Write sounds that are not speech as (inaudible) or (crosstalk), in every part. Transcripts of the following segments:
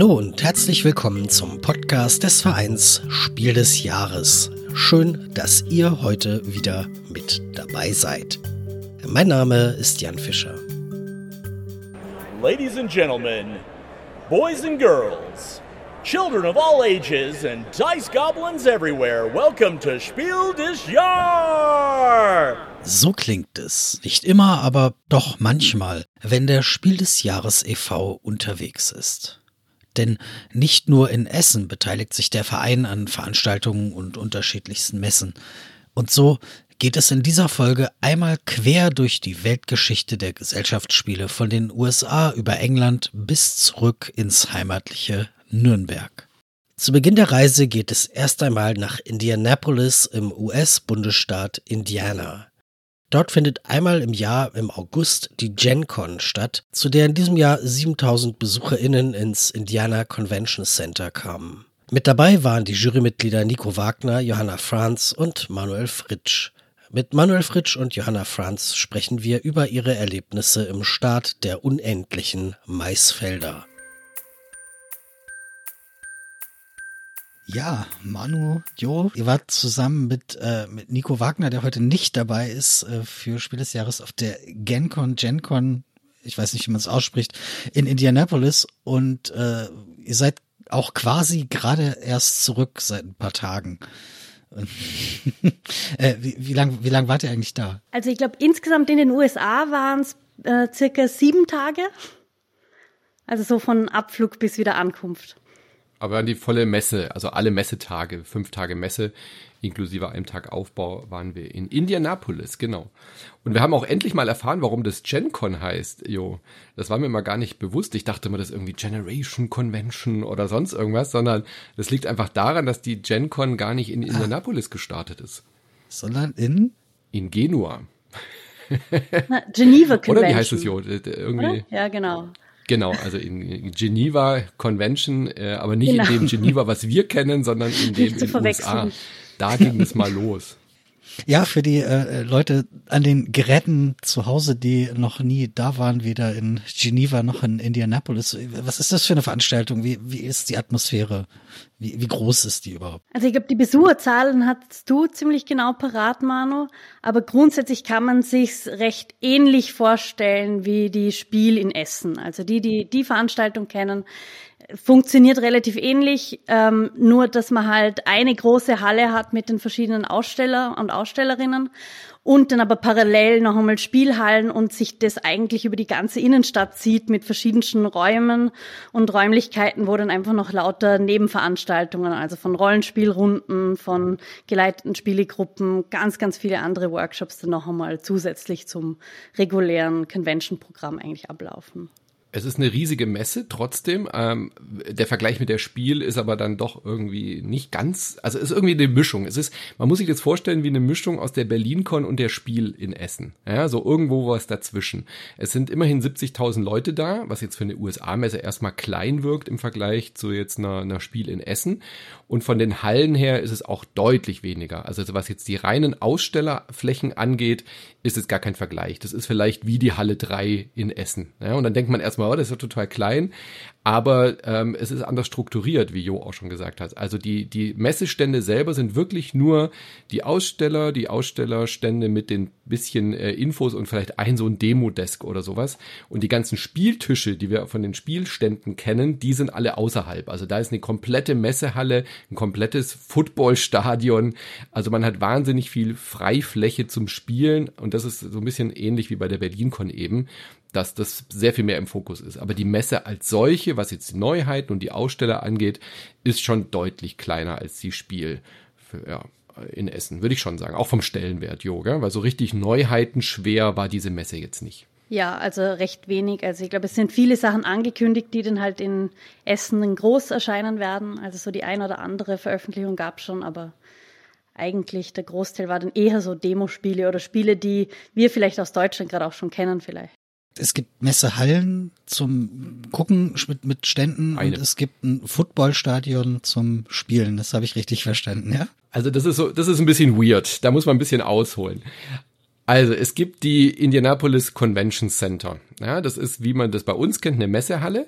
Hallo und herzlich willkommen zum Podcast des Vereins Spiel des Jahres. Schön, dass ihr heute wieder mit dabei seid. Mein Name ist Jan Fischer. Ladies and gentlemen, boys and girls, children of all ages and dice goblins everywhere, welcome to Spiel des Jahres! So klingt es. Nicht immer, aber doch manchmal, wenn der Spiel des Jahres e.V. unterwegs ist. Denn nicht nur in Essen beteiligt sich der Verein an Veranstaltungen und unterschiedlichsten Messen. Und so geht es in dieser Folge einmal quer durch die Weltgeschichte der Gesellschaftsspiele von den USA über England bis zurück ins heimatliche Nürnberg. Zu Beginn der Reise geht es erst einmal nach Indianapolis im US-Bundesstaat Indiana. Dort findet einmal im Jahr im August die GenCon statt, zu der in diesem Jahr 7000 BesucherInnen ins Indiana Convention Center kamen. Mit dabei waren die Jurymitglieder Nico Wagner, Johanna Franz und Manuel Fritsch. Mit Manuel Fritsch und Johanna Franz sprechen wir über ihre Erlebnisse im Staat der unendlichen Maisfelder. Ja, Manu, Jo, ihr wart zusammen mit, äh, mit Nico Wagner, der heute nicht dabei ist, äh, für Spiel des Jahres auf der GenCon, GenCon, ich weiß nicht, wie man es ausspricht, in Indianapolis und äh, ihr seid auch quasi gerade erst zurück seit ein paar Tagen. (laughs) äh, wie, wie lang, wie lang wart ihr eigentlich da? Also ich glaube, insgesamt in den USA waren es äh, circa sieben Tage. Also so von Abflug bis wieder Ankunft. Aber die volle Messe, also alle Messetage, fünf Tage Messe, inklusive einem Tag Aufbau, waren wir in Indianapolis, genau. Und wir haben auch endlich mal erfahren, warum das GenCon heißt, jo. Das war mir mal gar nicht bewusst. Ich dachte immer, das ist irgendwie Generation Convention oder sonst irgendwas, sondern das liegt einfach daran, dass die GenCon gar nicht in Indianapolis ah. gestartet ist. Sondern in? In Genua. Na, Geneva Convention. (laughs) Oder wie heißt es, Jo? Irgendwie. Ja, genau. Genau, also in Geneva Convention, äh, aber nicht genau. in dem Geneva, was wir kennen, sondern in dem in den USA. Da ging es mal los. Ja, für die äh, Leute an den Geräten zu Hause, die noch nie da waren, weder in Geneva noch in Indianapolis. Was ist das für eine Veranstaltung? Wie, wie ist die Atmosphäre? Wie, wie groß ist die überhaupt? Also ich glaube, die Besucherzahlen hast du ziemlich genau parat, Manu. Aber grundsätzlich kann man sich's recht ähnlich vorstellen wie die Spiel in Essen. Also die, die die Veranstaltung kennen, funktioniert relativ ähnlich, ähm, nur dass man halt eine große Halle hat mit den verschiedenen Aussteller und Ausstellerinnen und dann aber parallel noch einmal Spielhallen und sich das eigentlich über die ganze Innenstadt zieht mit verschiedensten Räumen und Räumlichkeiten, wo dann einfach noch lauter Nebenveranstaltungen, also von Rollenspielrunden, von geleiteten Spielegruppen, ganz, ganz viele andere Workshops dann noch einmal zusätzlich zum regulären Convention-Programm eigentlich ablaufen. Es ist eine riesige Messe trotzdem. Ähm, der Vergleich mit der Spiel ist aber dann doch irgendwie nicht ganz, also es ist irgendwie eine Mischung. Es ist, man muss sich das vorstellen wie eine Mischung aus der BerlinCon und der Spiel in Essen. Ja, so irgendwo was dazwischen. Es sind immerhin 70.000 Leute da, was jetzt für eine USA-Messe erstmal klein wirkt im Vergleich zu jetzt einer, einer Spiel in Essen. Und von den Hallen her ist es auch deutlich weniger. Also was jetzt die reinen Ausstellerflächen angeht, ist es gar kein Vergleich. Das ist vielleicht wie die Halle 3 in Essen. Ja, und dann denkt man erstmal, oh, das ist ja total klein. Aber ähm, es ist anders strukturiert, wie Jo auch schon gesagt hat. Also die, die Messestände selber sind wirklich nur die Aussteller, die Ausstellerstände mit den bisschen äh, Infos und vielleicht ein so ein Demo-Desk oder sowas. Und die ganzen Spieltische, die wir von den Spielständen kennen, die sind alle außerhalb. Also da ist eine komplette Messehalle, ein komplettes Footballstadion. Also man hat wahnsinnig viel Freifläche zum Spielen und das ist so ein bisschen ähnlich wie bei der BerlinCon eben dass das sehr viel mehr im Fokus ist. Aber die Messe als solche, was jetzt die Neuheiten und die Aussteller angeht, ist schon deutlich kleiner als die Spiel für, ja, in Essen, würde ich schon sagen. Auch vom Stellenwert, Yoga, weil so richtig Neuheiten schwer war diese Messe jetzt nicht. Ja, also recht wenig. Also ich glaube, es sind viele Sachen angekündigt, die dann halt in Essen groß erscheinen werden. Also so die ein oder andere Veröffentlichung gab es schon, aber eigentlich der Großteil war dann eher so Demospiele oder Spiele, die wir vielleicht aus Deutschland gerade auch schon kennen vielleicht es gibt Messehallen zum Gucken mit, mit Ständen Eine. und es gibt ein Footballstadion zum Spielen. Das habe ich richtig verstanden, ja? Also das ist so, das ist ein bisschen weird. Da muss man ein bisschen ausholen. Also es gibt die Indianapolis Convention Center. Ja, das ist, wie man das bei uns kennt, eine Messehalle.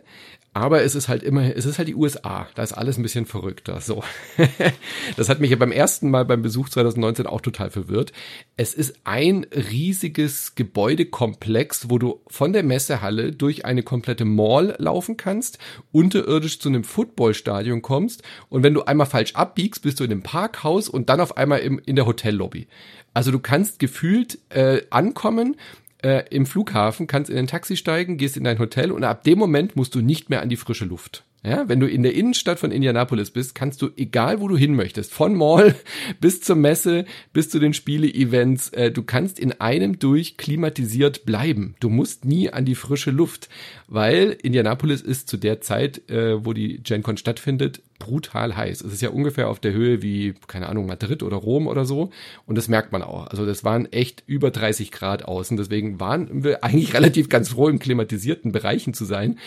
Aber es ist halt immer, es ist halt die USA. Da ist alles ein bisschen verrückter. So. (laughs) das hat mich ja beim ersten Mal beim Besuch 2019 auch total verwirrt. Es ist ein riesiges Gebäudekomplex, wo du von der Messehalle durch eine komplette Mall laufen kannst, unterirdisch zu einem Footballstadion kommst und wenn du einmal falsch abbiegst, bist du in einem Parkhaus und dann auf einmal im, in der Hotellobby. Also du kannst gefühlt äh, ankommen, äh, im Flughafen, kannst in ein Taxi steigen, gehst in dein Hotel und ab dem Moment musst du nicht mehr an die frische Luft. Ja, wenn du in der Innenstadt von Indianapolis bist, kannst du, egal wo du hin möchtest, von Mall (laughs) bis zur Messe, bis zu den Spiele-Events, äh, du kannst in einem durch klimatisiert bleiben. Du musst nie an die frische Luft, weil Indianapolis ist zu der Zeit, äh, wo die GenCon stattfindet, brutal heiß. Es ist ja ungefähr auf der Höhe wie, keine Ahnung, Madrid oder Rom oder so. Und das merkt man auch. Also das waren echt über 30 Grad außen. Deswegen waren wir eigentlich (laughs) relativ ganz froh, in klimatisierten Bereichen zu sein.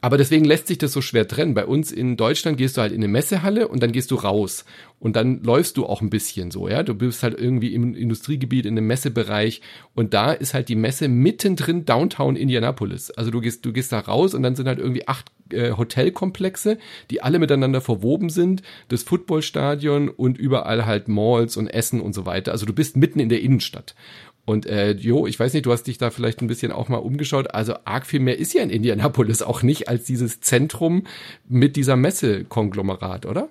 Aber deswegen lässt sich das so schwer trennen. Bei uns in Deutschland gehst du halt in eine Messehalle und dann gehst du raus. Und dann läufst du auch ein bisschen so, ja. Du bist halt irgendwie im Industriegebiet, in einem Messebereich. Und da ist halt die Messe mittendrin Downtown Indianapolis. Also du gehst, du gehst da raus und dann sind halt irgendwie acht äh, Hotelkomplexe, die alle miteinander verwoben sind, das Footballstadion und überall halt Malls und Essen und so weiter. Also du bist mitten in der Innenstadt. Und äh, Jo, ich weiß nicht, du hast dich da vielleicht ein bisschen auch mal umgeschaut. Also arg viel mehr ist ja in Indianapolis auch nicht als dieses Zentrum mit dieser Messe-Konglomerat, oder?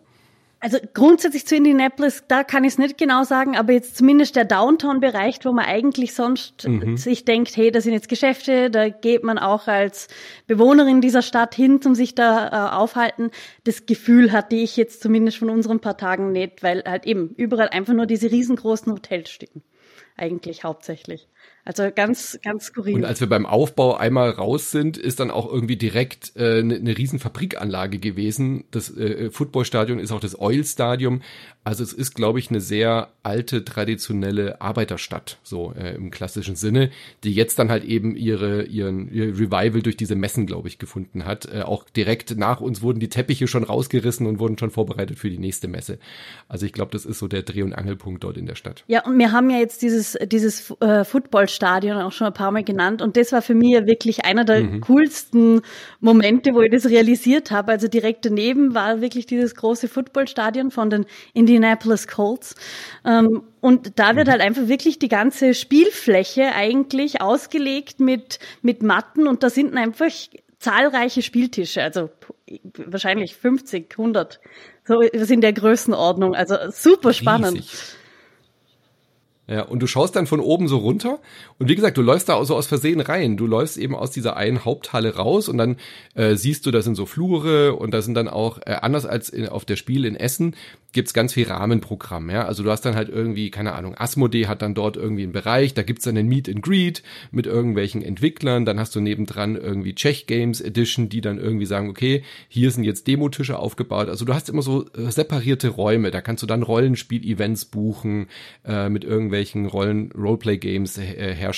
Also grundsätzlich zu Indianapolis, da kann ich es nicht genau sagen, aber jetzt zumindest der Downtown-Bereich, wo man eigentlich sonst mhm. sich denkt, hey, da sind jetzt Geschäfte, da geht man auch als Bewohnerin dieser Stadt hin, um sich da äh, aufhalten. Das Gefühl hatte ich jetzt zumindest von unseren paar Tagen nicht, weil halt eben überall einfach nur diese riesengroßen Hotels stehen. Eigentlich hauptsächlich. Also ganz, ganz skurril. Und als wir beim Aufbau einmal raus sind, ist dann auch irgendwie direkt eine äh, ne, ne riesen Fabrikanlage gewesen. Das äh, Footballstadion ist auch das Oil Stadium. Also es ist, glaube ich, eine sehr alte, traditionelle Arbeiterstadt, so äh, im klassischen Sinne, die jetzt dann halt eben ihre, ihren ihr Revival durch diese Messen, glaube ich, gefunden hat. Äh, auch direkt nach uns wurden die Teppiche schon rausgerissen und wurden schon vorbereitet für die nächste Messe. Also ich glaube, das ist so der Dreh- und Angelpunkt dort in der Stadt. Ja, und wir haben ja jetzt dieses, dieses äh, Footballstadion auch schon ein paar Mal genannt und das war für mich ja wirklich einer der mhm. coolsten Momente, wo ich das realisiert habe. Also direkt daneben war wirklich dieses große Footballstadion von den Indian Indianapolis Colts. Ähm, und da wird mhm. halt einfach wirklich die ganze Spielfläche eigentlich ausgelegt mit, mit Matten und da sind einfach zahlreiche Spieltische, also wahrscheinlich 50, 100, so was in der Größenordnung. Also super spannend. Riesig. Ja, und du schaust dann von oben so runter und wie gesagt, du läufst da so aus Versehen rein. Du läufst eben aus dieser einen Haupthalle raus und dann äh, siehst du, da sind so Flure und da sind dann auch, äh, anders als in, auf der Spiel in Essen, gibt's ganz viel Rahmenprogramm, ja. Also du hast dann halt irgendwie, keine Ahnung, Asmodee hat dann dort irgendwie einen Bereich, da gibt's dann einen Meet and Greet mit irgendwelchen Entwicklern, dann hast du nebendran irgendwie Czech Games Edition, die dann irgendwie sagen, okay, hier sind jetzt Demotische aufgebaut. Also du hast immer so äh, separierte Räume, da kannst du dann Rollenspiel-Events buchen äh, mit irgendwelchen Rollen Roleplay-Games äh.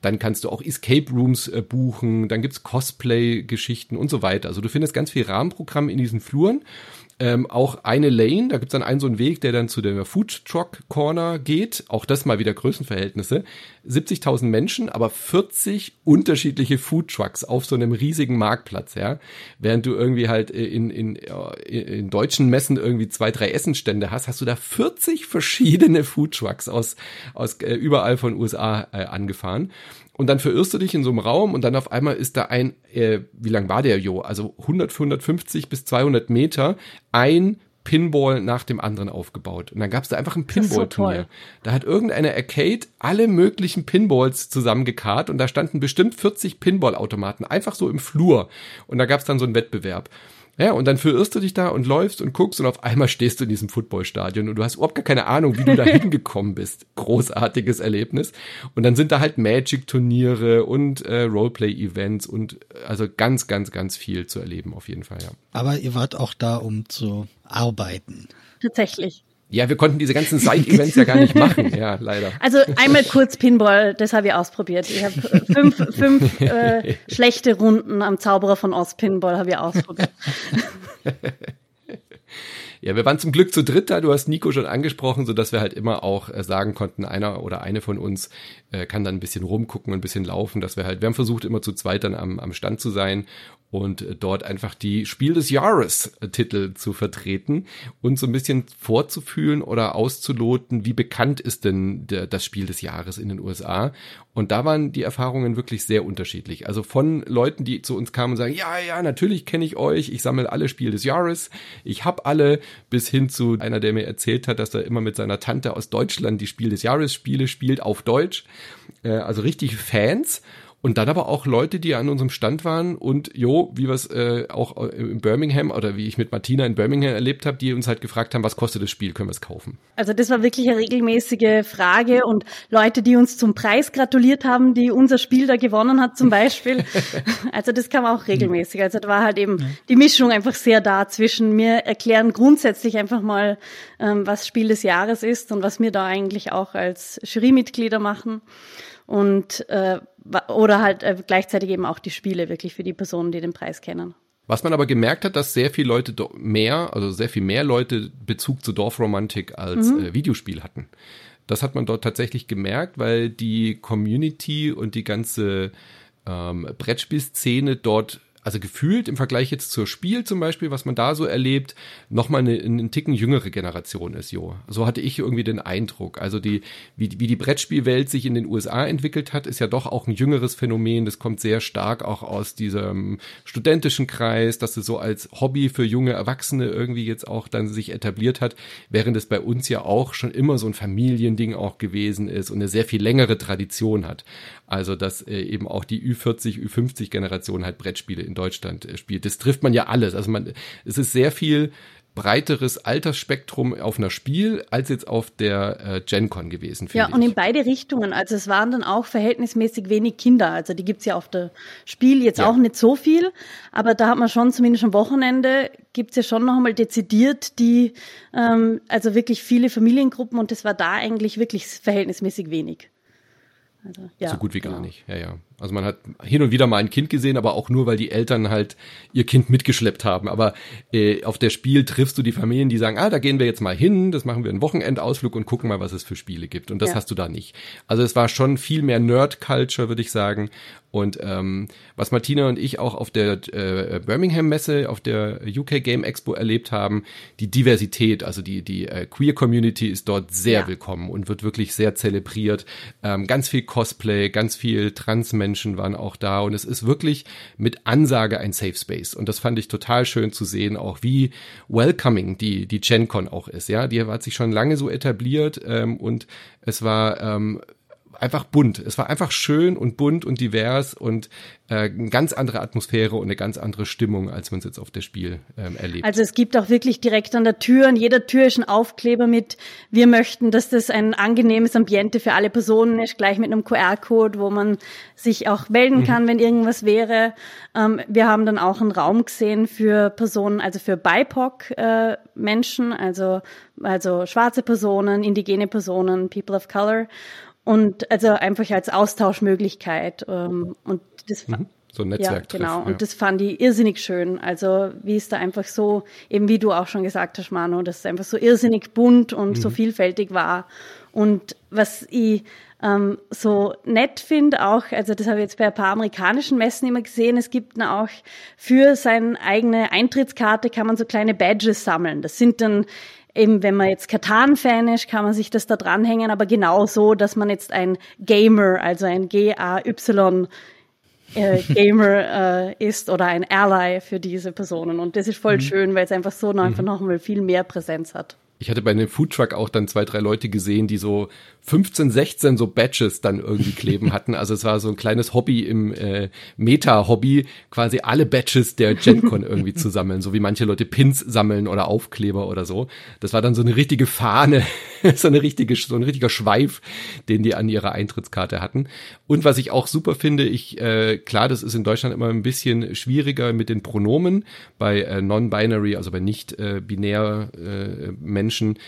Dann kannst du auch Escape Rooms äh, buchen, dann gibt's Cosplay-Geschichten und so weiter. Also du findest ganz viel Rahmenprogramm in diesen Fluren ähm, auch eine Lane, da gibt's dann einen so einen Weg, der dann zu der Food Truck Corner geht. Auch das mal wieder Größenverhältnisse. 70.000 Menschen, aber 40 unterschiedliche Food Trucks auf so einem riesigen Marktplatz, ja. Während du irgendwie halt in, in, in deutschen Messen irgendwie zwei, drei Essenstände hast, hast du da 40 verschiedene Food Trucks aus, aus äh, überall von USA äh, angefahren. Und dann verirrst du dich in so einem Raum und dann auf einmal ist da ein, äh, wie lang war der Jo? Also 100, 150 bis 200 Meter, ein Pinball nach dem anderen aufgebaut. Und dann gab es da einfach ein Pinball-Turnier. So da hat irgendeine Arcade alle möglichen Pinballs zusammengekarrt und da standen bestimmt 40 Pinball-Automaten einfach so im Flur. Und da gab es dann so einen Wettbewerb. Ja, und dann verirrst du dich da und läufst und guckst und auf einmal stehst du in diesem Footballstadion und du hast überhaupt gar keine Ahnung, wie du da (laughs) hingekommen bist. Großartiges Erlebnis. Und dann sind da halt Magic-Turniere und äh, Roleplay-Events und äh, also ganz, ganz, ganz viel zu erleben auf jeden Fall, ja. Aber ihr wart auch da, um zu arbeiten. Tatsächlich. Ja, wir konnten diese ganzen (laughs) Side-Events ja gar nicht machen, ja, leider. Also einmal kurz Pinball, das habe ich ausprobiert. Ich habe fünf, fünf äh, (laughs) schlechte Runden am Zauberer von Oz Pinball habe ich ausprobiert. (laughs) Ja, wir waren zum Glück zu dritt da. Du hast Nico schon angesprochen, so dass wir halt immer auch äh, sagen konnten, einer oder eine von uns äh, kann dann ein bisschen rumgucken, ein bisschen laufen, dass wir halt, wir haben versucht immer zu zweit dann am, am Stand zu sein und dort einfach die Spiel des Jahres äh, Titel zu vertreten und so ein bisschen vorzufühlen oder auszuloten, wie bekannt ist denn der, das Spiel des Jahres in den USA. Und da waren die Erfahrungen wirklich sehr unterschiedlich. Also von Leuten, die zu uns kamen und sagen, ja, ja, natürlich kenne ich euch, ich sammle alle Spiel des Jahres, ich habe alle, bis hin zu einer, der mir erzählt hat, dass er immer mit seiner Tante aus Deutschland die Spiel des Jahres Spiele spielt auf Deutsch. Äh, also richtig Fans. Und dann aber auch Leute, die an unserem Stand waren und jo, wie wir es äh, auch äh, in Birmingham oder wie ich mit Martina in Birmingham erlebt habe, die uns halt gefragt haben, was kostet das Spiel, können wir es kaufen? Also das war wirklich eine regelmäßige Frage und Leute, die uns zum Preis gratuliert haben, die unser Spiel da gewonnen hat zum Beispiel. (laughs) also das kam auch regelmäßig. Also da war halt eben die Mischung einfach sehr da zwischen mir erklären grundsätzlich einfach mal, ähm, was Spiel des Jahres ist und was wir da eigentlich auch als Jurymitglieder machen und äh, oder halt äh, gleichzeitig eben auch die Spiele wirklich für die Personen, die den Preis kennen. Was man aber gemerkt hat, dass sehr viele Leute mehr, also sehr viel mehr Leute Bezug zu Dorfromantik als mhm. äh, Videospiel hatten. Das hat man dort tatsächlich gemerkt, weil die Community und die ganze ähm, Brettspielszene dort also gefühlt im Vergleich jetzt zur Spiel zum Beispiel, was man da so erlebt, nochmal eine, eine Ticken jüngere Generation ist, jo. So hatte ich irgendwie den Eindruck. Also die, wie, wie die Brettspielwelt sich in den USA entwickelt hat, ist ja doch auch ein jüngeres Phänomen. Das kommt sehr stark auch aus diesem studentischen Kreis, dass es so als Hobby für junge Erwachsene irgendwie jetzt auch dann sich etabliert hat, während es bei uns ja auch schon immer so ein Familiending auch gewesen ist und eine sehr viel längere Tradition hat. Also, dass äh, eben auch die Ü40, Ü50 Generation halt Brettspiele in Deutschland äh, spielt. Das trifft man ja alles. Also man, es ist sehr viel breiteres Altersspektrum auf einer Spiel als jetzt auf der äh, GenCon gewesen. Ja, und in beide Richtungen. Also es waren dann auch verhältnismäßig wenig Kinder. Also die gibt's ja auf der Spiel jetzt ja. auch nicht so viel, aber da hat man schon zumindest am Wochenende gibt's ja schon noch einmal dezidiert die, ähm, also wirklich viele Familiengruppen und das war da eigentlich wirklich verhältnismäßig wenig. Also, ja, so gut wie genau. gar nicht. Ja, ja. Also man hat hin und wieder mal ein Kind gesehen, aber auch nur, weil die Eltern halt ihr Kind mitgeschleppt haben. Aber äh, auf der Spiel triffst du die Familien, die sagen, ah, da gehen wir jetzt mal hin, das machen wir einen Wochenendausflug und gucken mal, was es für Spiele gibt. Und das ja. hast du da nicht. Also es war schon viel mehr Nerd-Culture, würde ich sagen. Und ähm, was Martina und ich auch auf der äh, Birmingham-Messe, auf der UK Game Expo erlebt haben, die Diversität, also die, die äh, Queer-Community ist dort sehr ja. willkommen und wird wirklich sehr zelebriert. Ähm, ganz viel Cosplay, ganz viel Trans-Menschen waren auch da und es ist wirklich mit Ansage ein Safe Space. Und das fand ich total schön zu sehen, auch wie welcoming die, die GenCon auch ist. Ja, die hat sich schon lange so etabliert ähm, und es war ähm, einfach bunt. Es war einfach schön und bunt und divers und äh, eine ganz andere Atmosphäre und eine ganz andere Stimmung, als man es jetzt auf der Spiel ähm, erlebt. Also es gibt auch wirklich direkt an der Tür, an jeder Tür ist ein Aufkleber mit, wir möchten, dass das ein angenehmes Ambiente für alle Personen ist, gleich mit einem QR-Code, wo man sich auch melden kann, mhm. wenn irgendwas wäre. Ähm, wir haben dann auch einen Raum gesehen für Personen, also für BIPOC-Menschen, äh, also, also schwarze Personen, indigene Personen, People of Color. Und also einfach als Austauschmöglichkeit. Ähm, und das mhm. So ein Netzwerk. Ja, genau. Ja. Und das fand ich irrsinnig schön. Also wie es da einfach so, eben wie du auch schon gesagt hast, Manu, dass es einfach so irrsinnig bunt und mhm. so vielfältig war. Und was ich ähm, so nett finde auch, also das habe ich jetzt bei ein paar amerikanischen Messen immer gesehen, es gibt dann auch für seine eigene Eintrittskarte kann man so kleine Badges sammeln. Das sind dann eben, wenn man jetzt Katan-Fan ist, kann man sich das da dranhängen, aber genau so, dass man jetzt ein Gamer, also ein G-A-Y äh, (laughs) Gamer äh, ist oder ein Ally für diese Personen. Und das ist voll mhm. schön, weil es einfach so einfach mhm. noch mal viel mehr Präsenz hat. Ich hatte bei einem Foodtruck auch dann zwei, drei Leute gesehen, die so 15, 16 so Badges dann irgendwie kleben hatten. Also es war so ein kleines Hobby im äh, Meta-Hobby, quasi alle Badges der GenCon irgendwie zu sammeln, so wie manche Leute Pins sammeln oder Aufkleber oder so. Das war dann so eine richtige Fahne, (laughs) so eine richtige, so ein richtiger Schweif, den die an ihrer Eintrittskarte hatten. Und was ich auch super finde, ich, äh, klar, das ist in Deutschland immer ein bisschen schwieriger mit den Pronomen bei äh, Non-Binary, also bei nicht äh, äh, Menschen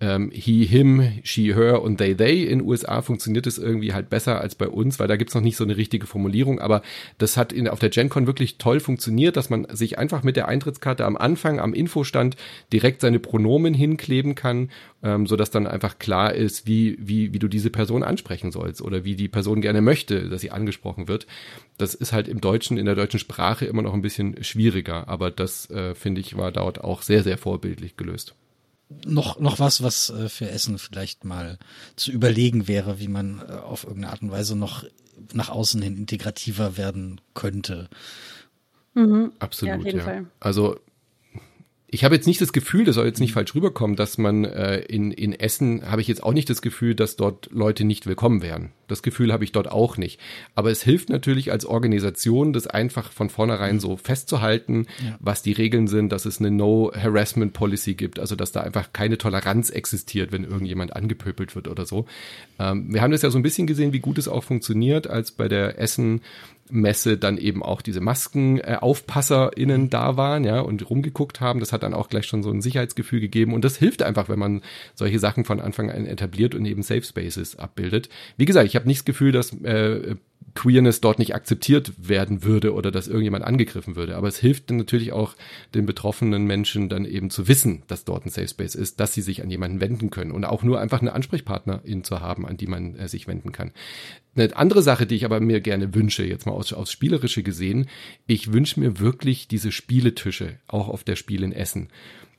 ähm, he, him, she, her und they, they. In USA funktioniert es irgendwie halt besser als bei uns, weil da gibt's noch nicht so eine richtige Formulierung. Aber das hat in, auf der GenCon wirklich toll funktioniert, dass man sich einfach mit der Eintrittskarte am Anfang, am Infostand direkt seine Pronomen hinkleben kann, ähm, so dass dann einfach klar ist, wie, wie, wie du diese Person ansprechen sollst oder wie die Person gerne möchte, dass sie angesprochen wird. Das ist halt im Deutschen, in der deutschen Sprache immer noch ein bisschen schwieriger. Aber das, äh, finde ich, war dort auch sehr, sehr vorbildlich gelöst noch, noch was, was äh, für Essen vielleicht mal zu überlegen wäre, wie man äh, auf irgendeine Art und Weise noch nach außen hin integrativer werden könnte. Mhm. Absolut, ja. ja. Also ich habe jetzt nicht das Gefühl, das soll jetzt nicht falsch rüberkommen, dass man äh, in, in Essen habe ich jetzt auch nicht das Gefühl, dass dort Leute nicht willkommen wären. Das Gefühl habe ich dort auch nicht. Aber es hilft natürlich als Organisation, das einfach von vornherein mhm. so festzuhalten, ja. was die Regeln sind, dass es eine No-Harassment-Policy gibt, also dass da einfach keine Toleranz existiert, wenn irgendjemand angepöbelt wird oder so. Ähm, wir haben das ja so ein bisschen gesehen, wie gut es auch funktioniert, als bei der Essen Messe dann eben auch diese MaskenaufpasserInnen äh, da waren, ja, und rumgeguckt haben. Das hat dann auch gleich schon so ein Sicherheitsgefühl gegeben. Und das hilft einfach, wenn man solche Sachen von Anfang an etabliert und eben Safe Spaces abbildet. Wie gesagt, ich habe nicht das Gefühl, dass äh, Queerness dort nicht akzeptiert werden würde oder dass irgendjemand angegriffen würde. Aber es hilft natürlich auch den betroffenen Menschen dann eben zu wissen, dass dort ein Safe Space ist, dass sie sich an jemanden wenden können und auch nur einfach eine Ansprechpartnerin zu haben, an die man äh, sich wenden kann. Eine andere Sache, die ich aber mir gerne wünsche, jetzt mal aus, aus Spielerische gesehen, ich wünsche mir wirklich diese Spieletische, auch auf der Spiel in Essen.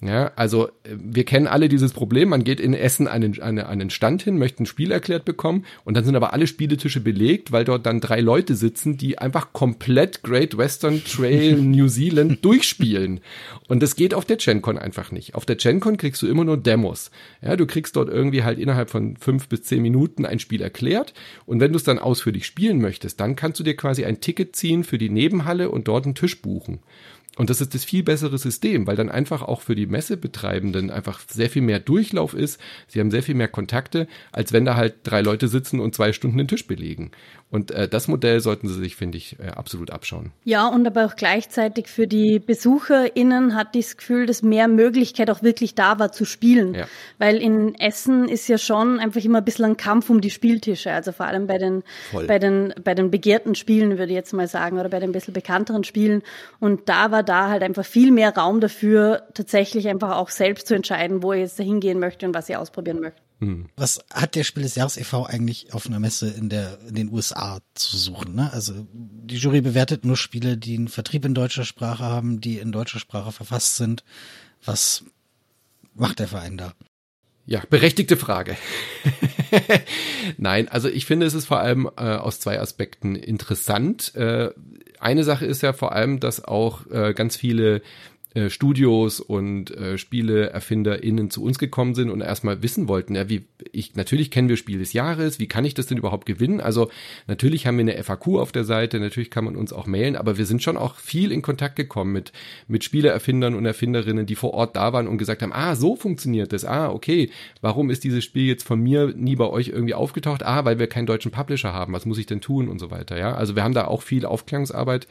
Ja, also äh, wir kennen alle dieses Problem. Man geht in Essen einen, an einen Stand hin, möchte ein Spiel erklärt bekommen und dann sind aber alle Spieletische belegt, weil dort dann drei Leute sitzen, die einfach komplett Great Western Trail (laughs) New Zealand durchspielen. Und das geht auf der GenCon einfach nicht. Auf der GenCon kriegst du immer nur Demos. Ja, du kriegst dort irgendwie halt innerhalb von fünf bis zehn Minuten ein Spiel erklärt und wenn du es dann ausführlich spielen möchtest, dann kannst du dir quasi ein Ticket ziehen für die Nebenhalle und dort einen Tisch buchen. Und das ist das viel bessere System, weil dann einfach auch für die Messebetreibenden einfach sehr viel mehr Durchlauf ist. Sie haben sehr viel mehr Kontakte, als wenn da halt drei Leute sitzen und zwei Stunden den Tisch belegen. Und äh, das Modell sollten Sie sich, finde ich, äh, absolut abschauen. Ja, und aber auch gleichzeitig für die BesucherInnen hat ich das Gefühl, dass mehr Möglichkeit auch wirklich da war zu spielen. Ja. Weil in Essen ist ja schon einfach immer ein bisschen ein Kampf um die Spieltische. Also vor allem bei den, bei den, bei den begehrten Spielen, würde ich jetzt mal sagen, oder bei den ein bisschen bekannteren Spielen. Und da war da halt einfach viel mehr Raum dafür, tatsächlich einfach auch selbst zu entscheiden, wo ich jetzt dahin gehen möchte und was ich ausprobieren möchte. Hm. Was hat der Spiel des Jahres e.V. eigentlich auf einer Messe in der in den USA zu suchen? Ne? Also die Jury bewertet nur Spiele, die einen Vertrieb in deutscher Sprache haben, die in deutscher Sprache verfasst sind. Was macht der Verein da? Ja, berechtigte Frage. (laughs) Nein, also ich finde, es ist vor allem äh, aus zwei Aspekten interessant. Äh, eine Sache ist ja vor allem, dass auch äh, ganz viele äh, Studios und äh, SpieleerfinderInnen zu uns gekommen sind und erstmal wissen wollten, ja, wie ich natürlich kennen wir Spiel des Jahres, wie kann ich das denn überhaupt gewinnen? Also natürlich haben wir eine FAQ auf der Seite, natürlich kann man uns auch mailen, aber wir sind schon auch viel in Kontakt gekommen mit mit Spieleerfindern und Erfinderinnen, die vor Ort da waren und gesagt haben, ah, so funktioniert das. Ah, okay, warum ist dieses Spiel jetzt von mir nie bei euch irgendwie aufgetaucht? Ah, weil wir keinen deutschen Publisher haben. Was muss ich denn tun und so weiter, ja? Also wir haben da auch viel Aufklärungsarbeit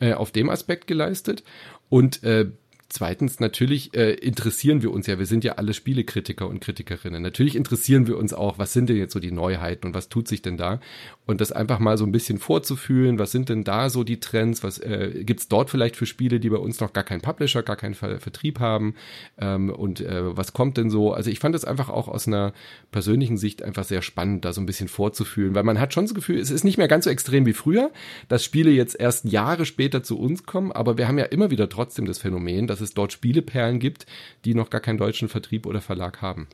äh, auf dem Aspekt geleistet. Und äh, Zweitens, natürlich äh, interessieren wir uns ja, wir sind ja alle Spielekritiker und Kritikerinnen. Natürlich interessieren wir uns auch, was sind denn jetzt so die Neuheiten und was tut sich denn da? Und das einfach mal so ein bisschen vorzufühlen, was sind denn da so die Trends, was äh, gibt dort vielleicht für Spiele, die bei uns noch gar keinen Publisher, gar keinen Ver Vertrieb haben ähm, und äh, was kommt denn so? Also ich fand das einfach auch aus einer persönlichen Sicht einfach sehr spannend, da so ein bisschen vorzufühlen, weil man hat schon das Gefühl, es ist nicht mehr ganz so extrem wie früher, dass Spiele jetzt erst Jahre später zu uns kommen, aber wir haben ja immer wieder trotzdem das Phänomen, dass dass es dort Spieleperlen gibt, die noch gar keinen deutschen Vertrieb oder Verlag haben.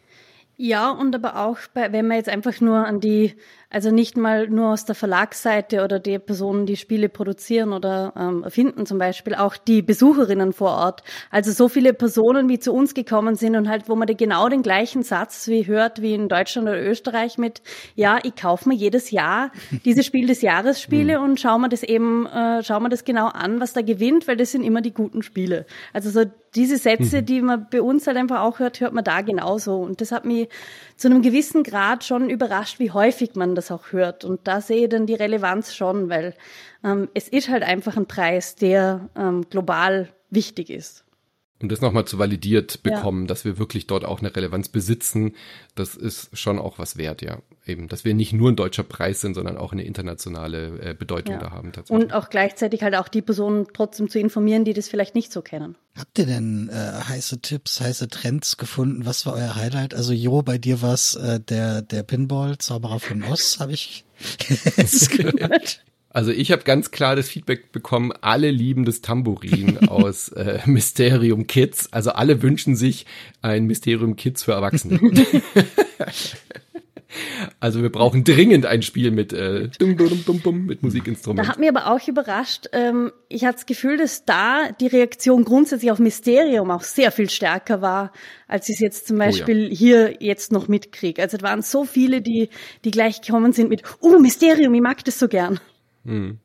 Ja, und aber auch, bei, wenn man jetzt einfach nur an die also nicht mal nur aus der Verlagsseite oder die Personen, die Spiele produzieren oder ähm, erfinden zum Beispiel, auch die Besucherinnen vor Ort. Also so viele Personen, wie zu uns gekommen sind und halt, wo man genau den gleichen Satz wie hört wie in Deutschland oder Österreich mit, ja, ich kaufe mir jedes Jahr diese Spiel des Jahres Spiele (laughs) mhm. und schau mir das eben, äh, schau mir das genau an, was da gewinnt, weil das sind immer die guten Spiele. Also so diese Sätze, mhm. die man bei uns halt einfach auch hört, hört man da genauso. Und das hat mich zu einem gewissen Grad schon überrascht, wie häufig man das auch hört. Und da sehe ich dann die Relevanz schon, weil ähm, es ist halt einfach ein Preis, der ähm, global wichtig ist. Und das nochmal zu validiert bekommen, ja. dass wir wirklich dort auch eine Relevanz besitzen, das ist schon auch was wert, ja. Eben, dass wir nicht nur ein deutscher Preis sind, sondern auch eine internationale äh, Bedeutung ja. da haben. Und auch gleichzeitig halt auch die Personen trotzdem zu informieren, die das vielleicht nicht so kennen. Habt ihr denn äh, heiße Tipps, heiße Trends gefunden? Was war euer Highlight? Also Jo, bei dir war es äh, der, der Pinball, Zauberer von Oz, habe ich (laughs) gehört. Also ich habe ganz klar das Feedback bekommen, alle lieben das Tambourin (laughs) aus äh, Mysterium Kids. Also alle wünschen sich ein Mysterium Kids für Erwachsene. (laughs) Also wir brauchen dringend ein Spiel mit, äh, dum, dum, dum, dum, mit Musikinstrumenten. Da hat mir aber auch überrascht, ähm, ich hatte das Gefühl, dass da die Reaktion grundsätzlich auf Mysterium auch sehr viel stärker war, als ich es jetzt zum Beispiel oh ja. hier jetzt noch mitkriege. Also es waren so viele, die, die gleich gekommen sind mit, oh, Mysterium, ich mag das so gern. Mhm.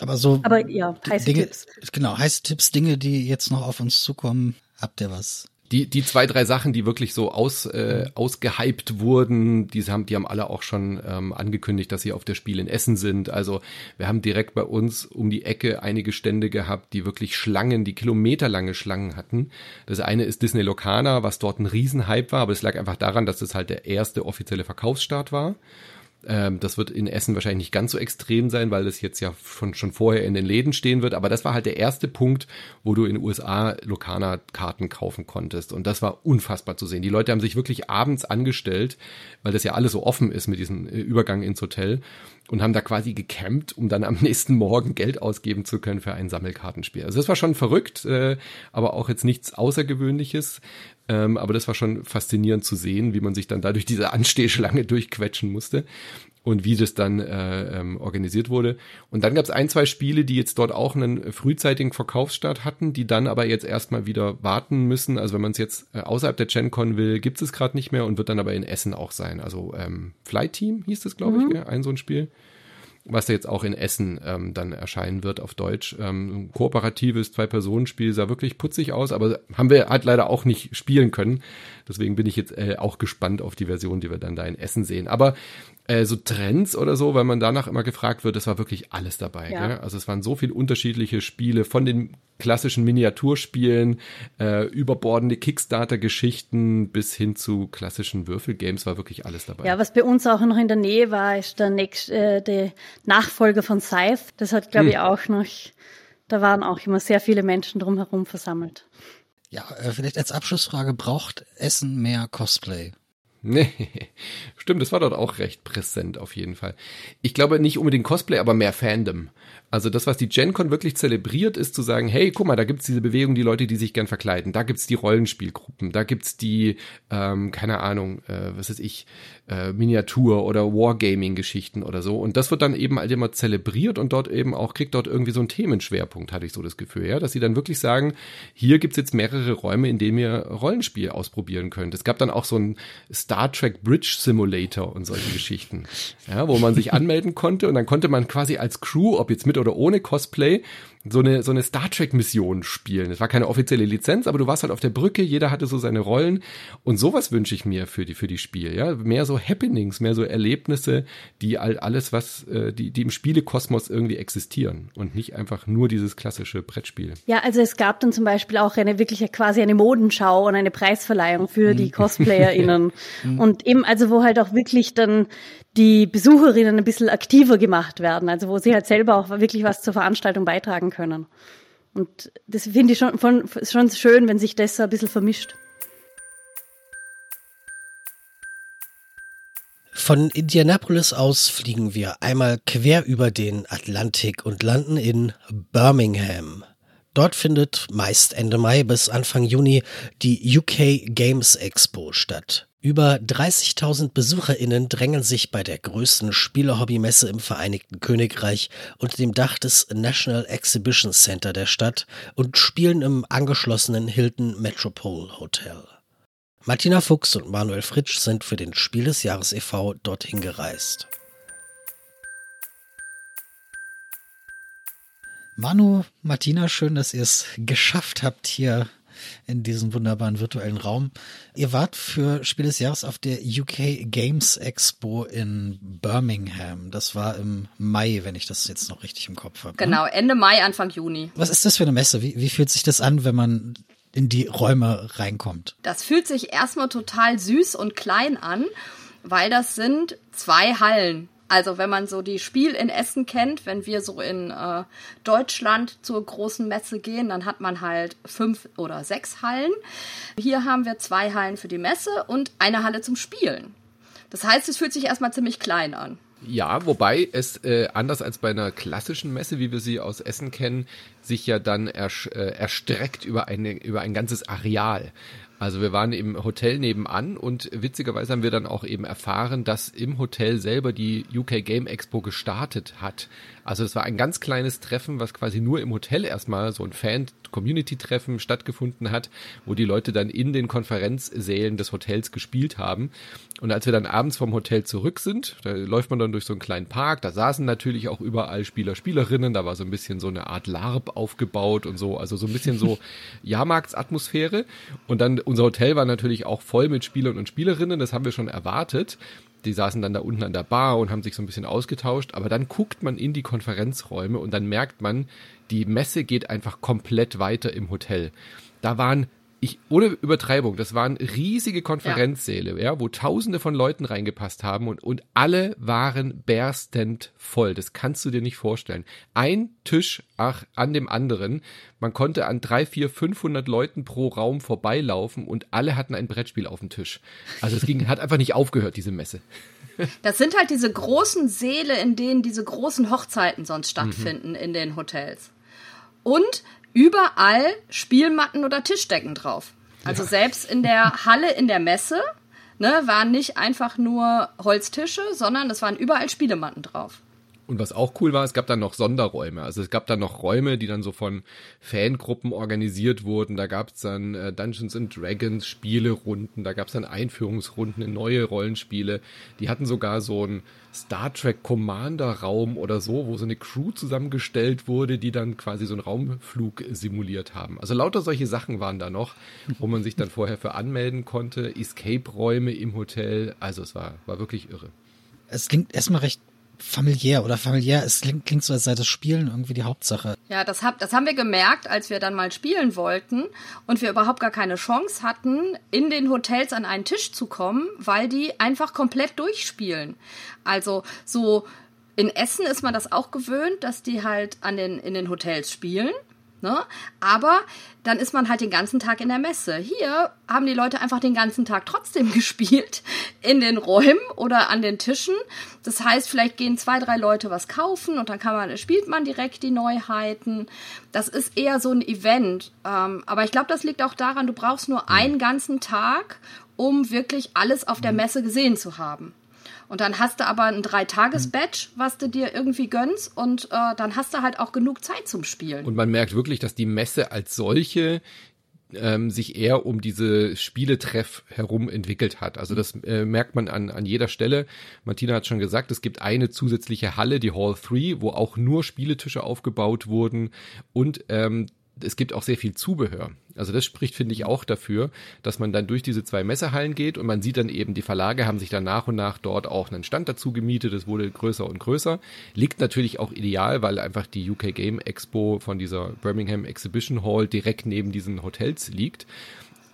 Aber so. Aber ja, heiße Dinge, Tipps. Genau, heiße Tipps, Dinge, die jetzt noch auf uns zukommen. Habt ihr was? Die, die zwei, drei Sachen, die wirklich so aus, äh, ausgehypt wurden, die haben, die haben alle auch schon ähm, angekündigt, dass sie auf der Spiel in Essen sind. Also wir haben direkt bei uns um die Ecke einige Stände gehabt, die wirklich Schlangen, die kilometerlange Schlangen hatten. Das eine ist Disney Locana, was dort ein Riesenhype war, aber es lag einfach daran, dass es halt der erste offizielle Verkaufsstart war. Ähm, das wird in Essen wahrscheinlich nicht ganz so extrem sein, weil das jetzt ja schon, schon vorher in den Läden stehen wird. Aber das war halt der erste Punkt, wo du in den USA Lokana-Karten kaufen konntest. Und das war unfassbar zu sehen. Die Leute haben sich wirklich abends angestellt, weil das ja alles so offen ist mit diesem äh, Übergang ins Hotel und haben da quasi gecampt, um dann am (laughs) nächsten Morgen Geld ausgeben zu können für ein Sammelkartenspiel. Also das war schon verrückt, äh, aber auch jetzt nichts Außergewöhnliches. Ähm, aber das war schon faszinierend zu sehen, wie man sich dann dadurch diese Anstehschlange (laughs) durchquetschen musste und wie das dann äh, ähm, organisiert wurde. Und dann gab es ein, zwei Spiele, die jetzt dort auch einen frühzeitigen Verkaufsstart hatten, die dann aber jetzt erstmal wieder warten müssen. Also wenn man es jetzt äh, außerhalb der GenCon will, gibt es gerade nicht mehr und wird dann aber in Essen auch sein. Also ähm, Flight Team hieß das, glaube mhm. ich, ein so ein Spiel was da jetzt auch in Essen ähm, dann erscheinen wird auf Deutsch. Ähm, ein kooperatives Zwei-Personen-Spiel sah wirklich putzig aus, aber haben wir halt leider auch nicht spielen können. Deswegen bin ich jetzt äh, auch gespannt auf die Version, die wir dann da in Essen sehen. Aber äh, so Trends oder so, weil man danach immer gefragt wird, das war wirklich alles dabei. Ja. Gell? Also es waren so viele unterschiedliche Spiele von den klassischen Miniaturspielen, äh, überbordende Kickstarter-Geschichten bis hin zu klassischen Würfelgames war wirklich alles dabei. Ja, was bei uns auch noch in der Nähe war, ist der, nächste, äh, der Nachfolger von Scythe. Das hat, glaube hm. ich, auch noch, da waren auch immer sehr viele Menschen drumherum versammelt. Ja, äh, vielleicht als Abschlussfrage, braucht Essen mehr Cosplay? Nee, (laughs) stimmt, das war dort auch recht präsent auf jeden Fall. Ich glaube nicht unbedingt Cosplay, aber mehr Fandom. Also das, was die GenCon wirklich zelebriert, ist zu sagen, hey, guck mal, da gibt's diese Bewegung, die Leute, die sich gern verkleiden. Da gibt's die Rollenspielgruppen, da gibt's die, ähm, keine Ahnung, äh, was weiß ich, äh, Miniatur- oder Wargaming-Geschichten oder so. Und das wird dann eben halt immer zelebriert und dort eben auch, kriegt dort irgendwie so einen Themenschwerpunkt, hatte ich so das Gefühl, ja, dass sie dann wirklich sagen, hier gibt's jetzt mehrere Räume, in denen ihr Rollenspiel ausprobieren könnt. Es gab dann auch so ein Star Trek Bridge Simulator und solche Geschichten, ja, wo man sich anmelden konnte und dann konnte man quasi als Crew, ob jetzt mit oder ohne Cosplay so eine, so eine Star Trek Mission spielen. Es war keine offizielle Lizenz, aber du warst halt auf der Brücke, jeder hatte so seine Rollen und sowas wünsche ich mir für die, für die Spiel, ja. Mehr so Happenings, mehr so Erlebnisse, die all, alles, was, äh, die, die im Spielekosmos irgendwie existieren und nicht einfach nur dieses klassische Brettspiel. Ja, also es gab dann zum Beispiel auch eine wirklich quasi eine Modenschau und eine Preisverleihung für die mhm. CosplayerInnen. (laughs) Mhm. und eben, also wo halt auch wirklich dann die Besucherinnen ein bisschen aktiver gemacht werden, also wo sie halt selber auch wirklich was zur Veranstaltung beitragen können. Und das finde ich schon, von, schon schön, wenn sich das ein bisschen vermischt. Von Indianapolis aus fliegen wir einmal quer über den Atlantik und landen in Birmingham. Dort findet meist Ende Mai bis Anfang Juni die UK Games Expo statt. Über 30.000 BesucherInnen drängen sich bei der größten Spielehobbymesse im Vereinigten Königreich unter dem Dach des National Exhibition Center der Stadt und spielen im angeschlossenen Hilton Metropole Hotel. Martina Fuchs und Manuel Fritsch sind für den Spiel des Jahres e.V. dorthin gereist. Manu, Martina, schön, dass ihr es geschafft habt, hier in diesem wunderbaren virtuellen Raum. Ihr wart für Spiel des Jahres auf der UK Games Expo in Birmingham. Das war im Mai, wenn ich das jetzt noch richtig im Kopf habe. Ne? Genau, Ende Mai, Anfang Juni. Was ist das für eine Messe? Wie, wie fühlt sich das an, wenn man in die Räume reinkommt. Das fühlt sich erstmal total süß und klein an, weil das sind zwei Hallen. Also wenn man so die Spiel in Essen kennt, wenn wir so in äh, Deutschland zur großen Messe gehen, dann hat man halt fünf oder sechs Hallen. Hier haben wir zwei Hallen für die Messe und eine Halle zum Spielen. Das heißt, es fühlt sich erstmal ziemlich klein an. Ja, wobei es äh, anders als bei einer klassischen Messe, wie wir sie aus Essen kennen, sich ja dann ersch äh, erstreckt über, eine, über ein ganzes Areal. Also wir waren im Hotel nebenan und witzigerweise haben wir dann auch eben erfahren, dass im Hotel selber die UK Game Expo gestartet hat. Also es war ein ganz kleines Treffen, was quasi nur im Hotel erstmal so ein Fan-Community-Treffen stattgefunden hat, wo die Leute dann in den Konferenzsälen des Hotels gespielt haben. Und als wir dann abends vom Hotel zurück sind, da läuft man dann durch so einen kleinen Park, da saßen natürlich auch überall Spieler, Spielerinnen, da war so ein bisschen so eine Art LARP aufgebaut und so, also so ein bisschen so (laughs) Jahrmarktsatmosphäre. Und dann unser Hotel war natürlich auch voll mit Spielern und Spielerinnen, das haben wir schon erwartet die saßen dann da unten an der Bar und haben sich so ein bisschen ausgetauscht, aber dann guckt man in die Konferenzräume und dann merkt man, die Messe geht einfach komplett weiter im Hotel. Da waren ich, ohne Übertreibung, das waren riesige Konferenzsäle, ja. ja. wo tausende von Leuten reingepasst haben und, und alle waren berstend voll. Das kannst du dir nicht vorstellen. Ein Tisch ach, an dem anderen. Man konnte an drei, vier, 500 Leuten pro Raum vorbeilaufen und alle hatten ein Brettspiel auf dem Tisch. Also es ging, hat einfach nicht aufgehört, diese Messe. (laughs) Das sind halt diese großen Säle, in denen diese großen Hochzeiten sonst stattfinden mhm. in den Hotels. Und überall Spielmatten oder Tischdecken drauf. Also ja. selbst in der Halle in der Messe ne, waren nicht einfach nur Holztische, sondern es waren überall Spielematten drauf. Und was auch cool war, es gab dann noch Sonderräume. Also es gab dann noch Räume, die dann so von Fangruppen organisiert wurden. Da gab es dann äh, Dungeons and Dragons Spielerunden, da gab es dann Einführungsrunden in neue Rollenspiele. Die hatten sogar so einen Star Trek Commander Raum oder so, wo so eine Crew zusammengestellt wurde, die dann quasi so einen Raumflug simuliert haben. Also lauter solche Sachen waren da noch, wo man sich dann vorher für anmelden konnte. Escape Räume im Hotel. Also es war, war wirklich irre. Es klingt erstmal recht familiär oder familiär. Es klingt, klingt so, als sei das Spielen irgendwie die Hauptsache. Ja, das, hab, das haben wir gemerkt, als wir dann mal spielen wollten und wir überhaupt gar keine Chance hatten, in den Hotels an einen Tisch zu kommen, weil die einfach komplett durchspielen. Also so in Essen ist man das auch gewöhnt, dass die halt an den, in den Hotels spielen. Ne? Aber dann ist man halt den ganzen Tag in der Messe. Hier haben die Leute einfach den ganzen Tag trotzdem (laughs) gespielt in den Räumen oder an den Tischen. Das heißt, vielleicht gehen zwei, drei Leute was kaufen und dann kann man, spielt man direkt die Neuheiten. Das ist eher so ein Event. Ähm, aber ich glaube, das liegt auch daran, du brauchst nur einen ganzen Tag, um wirklich alles auf der Messe gesehen zu haben. Und dann hast du aber ein Dreitages-Badge, was du dir irgendwie gönnst und äh, dann hast du halt auch genug Zeit zum Spielen. Und man merkt wirklich, dass die Messe als solche ähm, sich eher um diese Spieletreff herum entwickelt hat. Also das äh, merkt man an, an jeder Stelle. Martina hat schon gesagt, es gibt eine zusätzliche Halle, die Hall 3, wo auch nur Spieletische aufgebaut wurden und ähm, es gibt auch sehr viel Zubehör. Also das spricht, finde ich, auch dafür, dass man dann durch diese zwei Messehallen geht und man sieht dann eben, die Verlage haben sich dann nach und nach dort auch einen Stand dazu gemietet. Es wurde größer und größer. Liegt natürlich auch ideal, weil einfach die UK Game Expo von dieser Birmingham Exhibition Hall direkt neben diesen Hotels liegt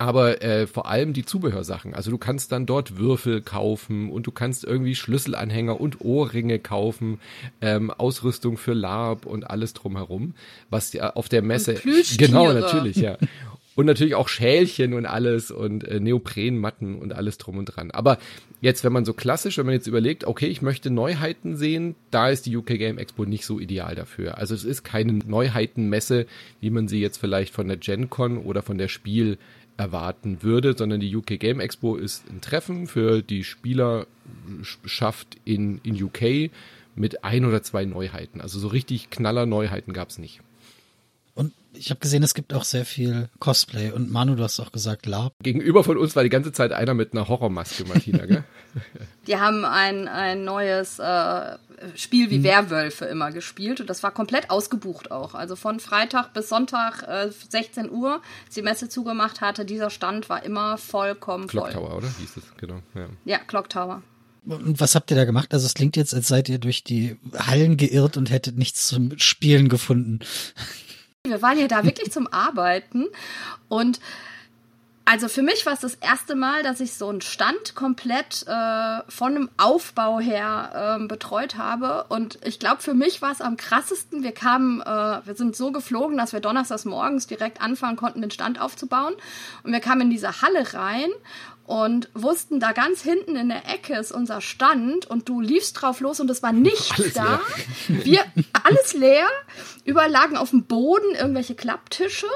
aber äh, vor allem die Zubehörsachen. Also du kannst dann dort Würfel kaufen und du kannst irgendwie Schlüsselanhänger und Ohrringe kaufen, ähm, Ausrüstung für LARP und alles drumherum, was ja auf der Messe genau natürlich ja. Und natürlich auch Schälchen und alles und äh, Neoprenmatten und alles drum und dran. Aber jetzt, wenn man so klassisch, wenn man jetzt überlegt, okay, ich möchte Neuheiten sehen, da ist die UK Game Expo nicht so ideal dafür. Also es ist keine Neuheitenmesse, wie man sie jetzt vielleicht von der Gen Con oder von der Spiel erwarten würde, sondern die UK Game Expo ist ein Treffen für die Spielerschaft in, in UK mit ein oder zwei Neuheiten. Also so richtig knaller Neuheiten gab es nicht. Und ich habe gesehen, es gibt auch sehr viel Cosplay. Und Manu, du hast auch gesagt, LARP. Gegenüber von uns war die ganze Zeit einer mit einer Horrormaske, Martina, gell? (laughs) Die haben ein, ein neues äh, Spiel wie hm. Werwölfe immer gespielt und das war komplett ausgebucht auch. Also von Freitag bis Sonntag äh, 16 Uhr, als die Messe zugemacht hatte, dieser Stand war immer vollkommen Clock voll. Tower, oder? Hieß es, genau. Ja, ja Clock Tower. Und was habt ihr da gemacht? Also es klingt jetzt, als seid ihr durch die Hallen geirrt und hättet nichts zum Spielen gefunden. Wir waren ja da wirklich zum Arbeiten und also für mich war es das erste Mal, dass ich so einen Stand komplett äh, von einem Aufbau her äh, betreut habe. Und ich glaube, für mich war es am krassesten. Wir kamen, äh, wir sind so geflogen, dass wir donnerstags morgens direkt anfangen konnten, den Stand aufzubauen. Und wir kamen in diese Halle rein und wussten, da ganz hinten in der Ecke ist unser Stand und du liefst drauf los und es war nichts alles da. Leer. Wir, alles leer. Überall lagen auf dem Boden irgendwelche Klapptische,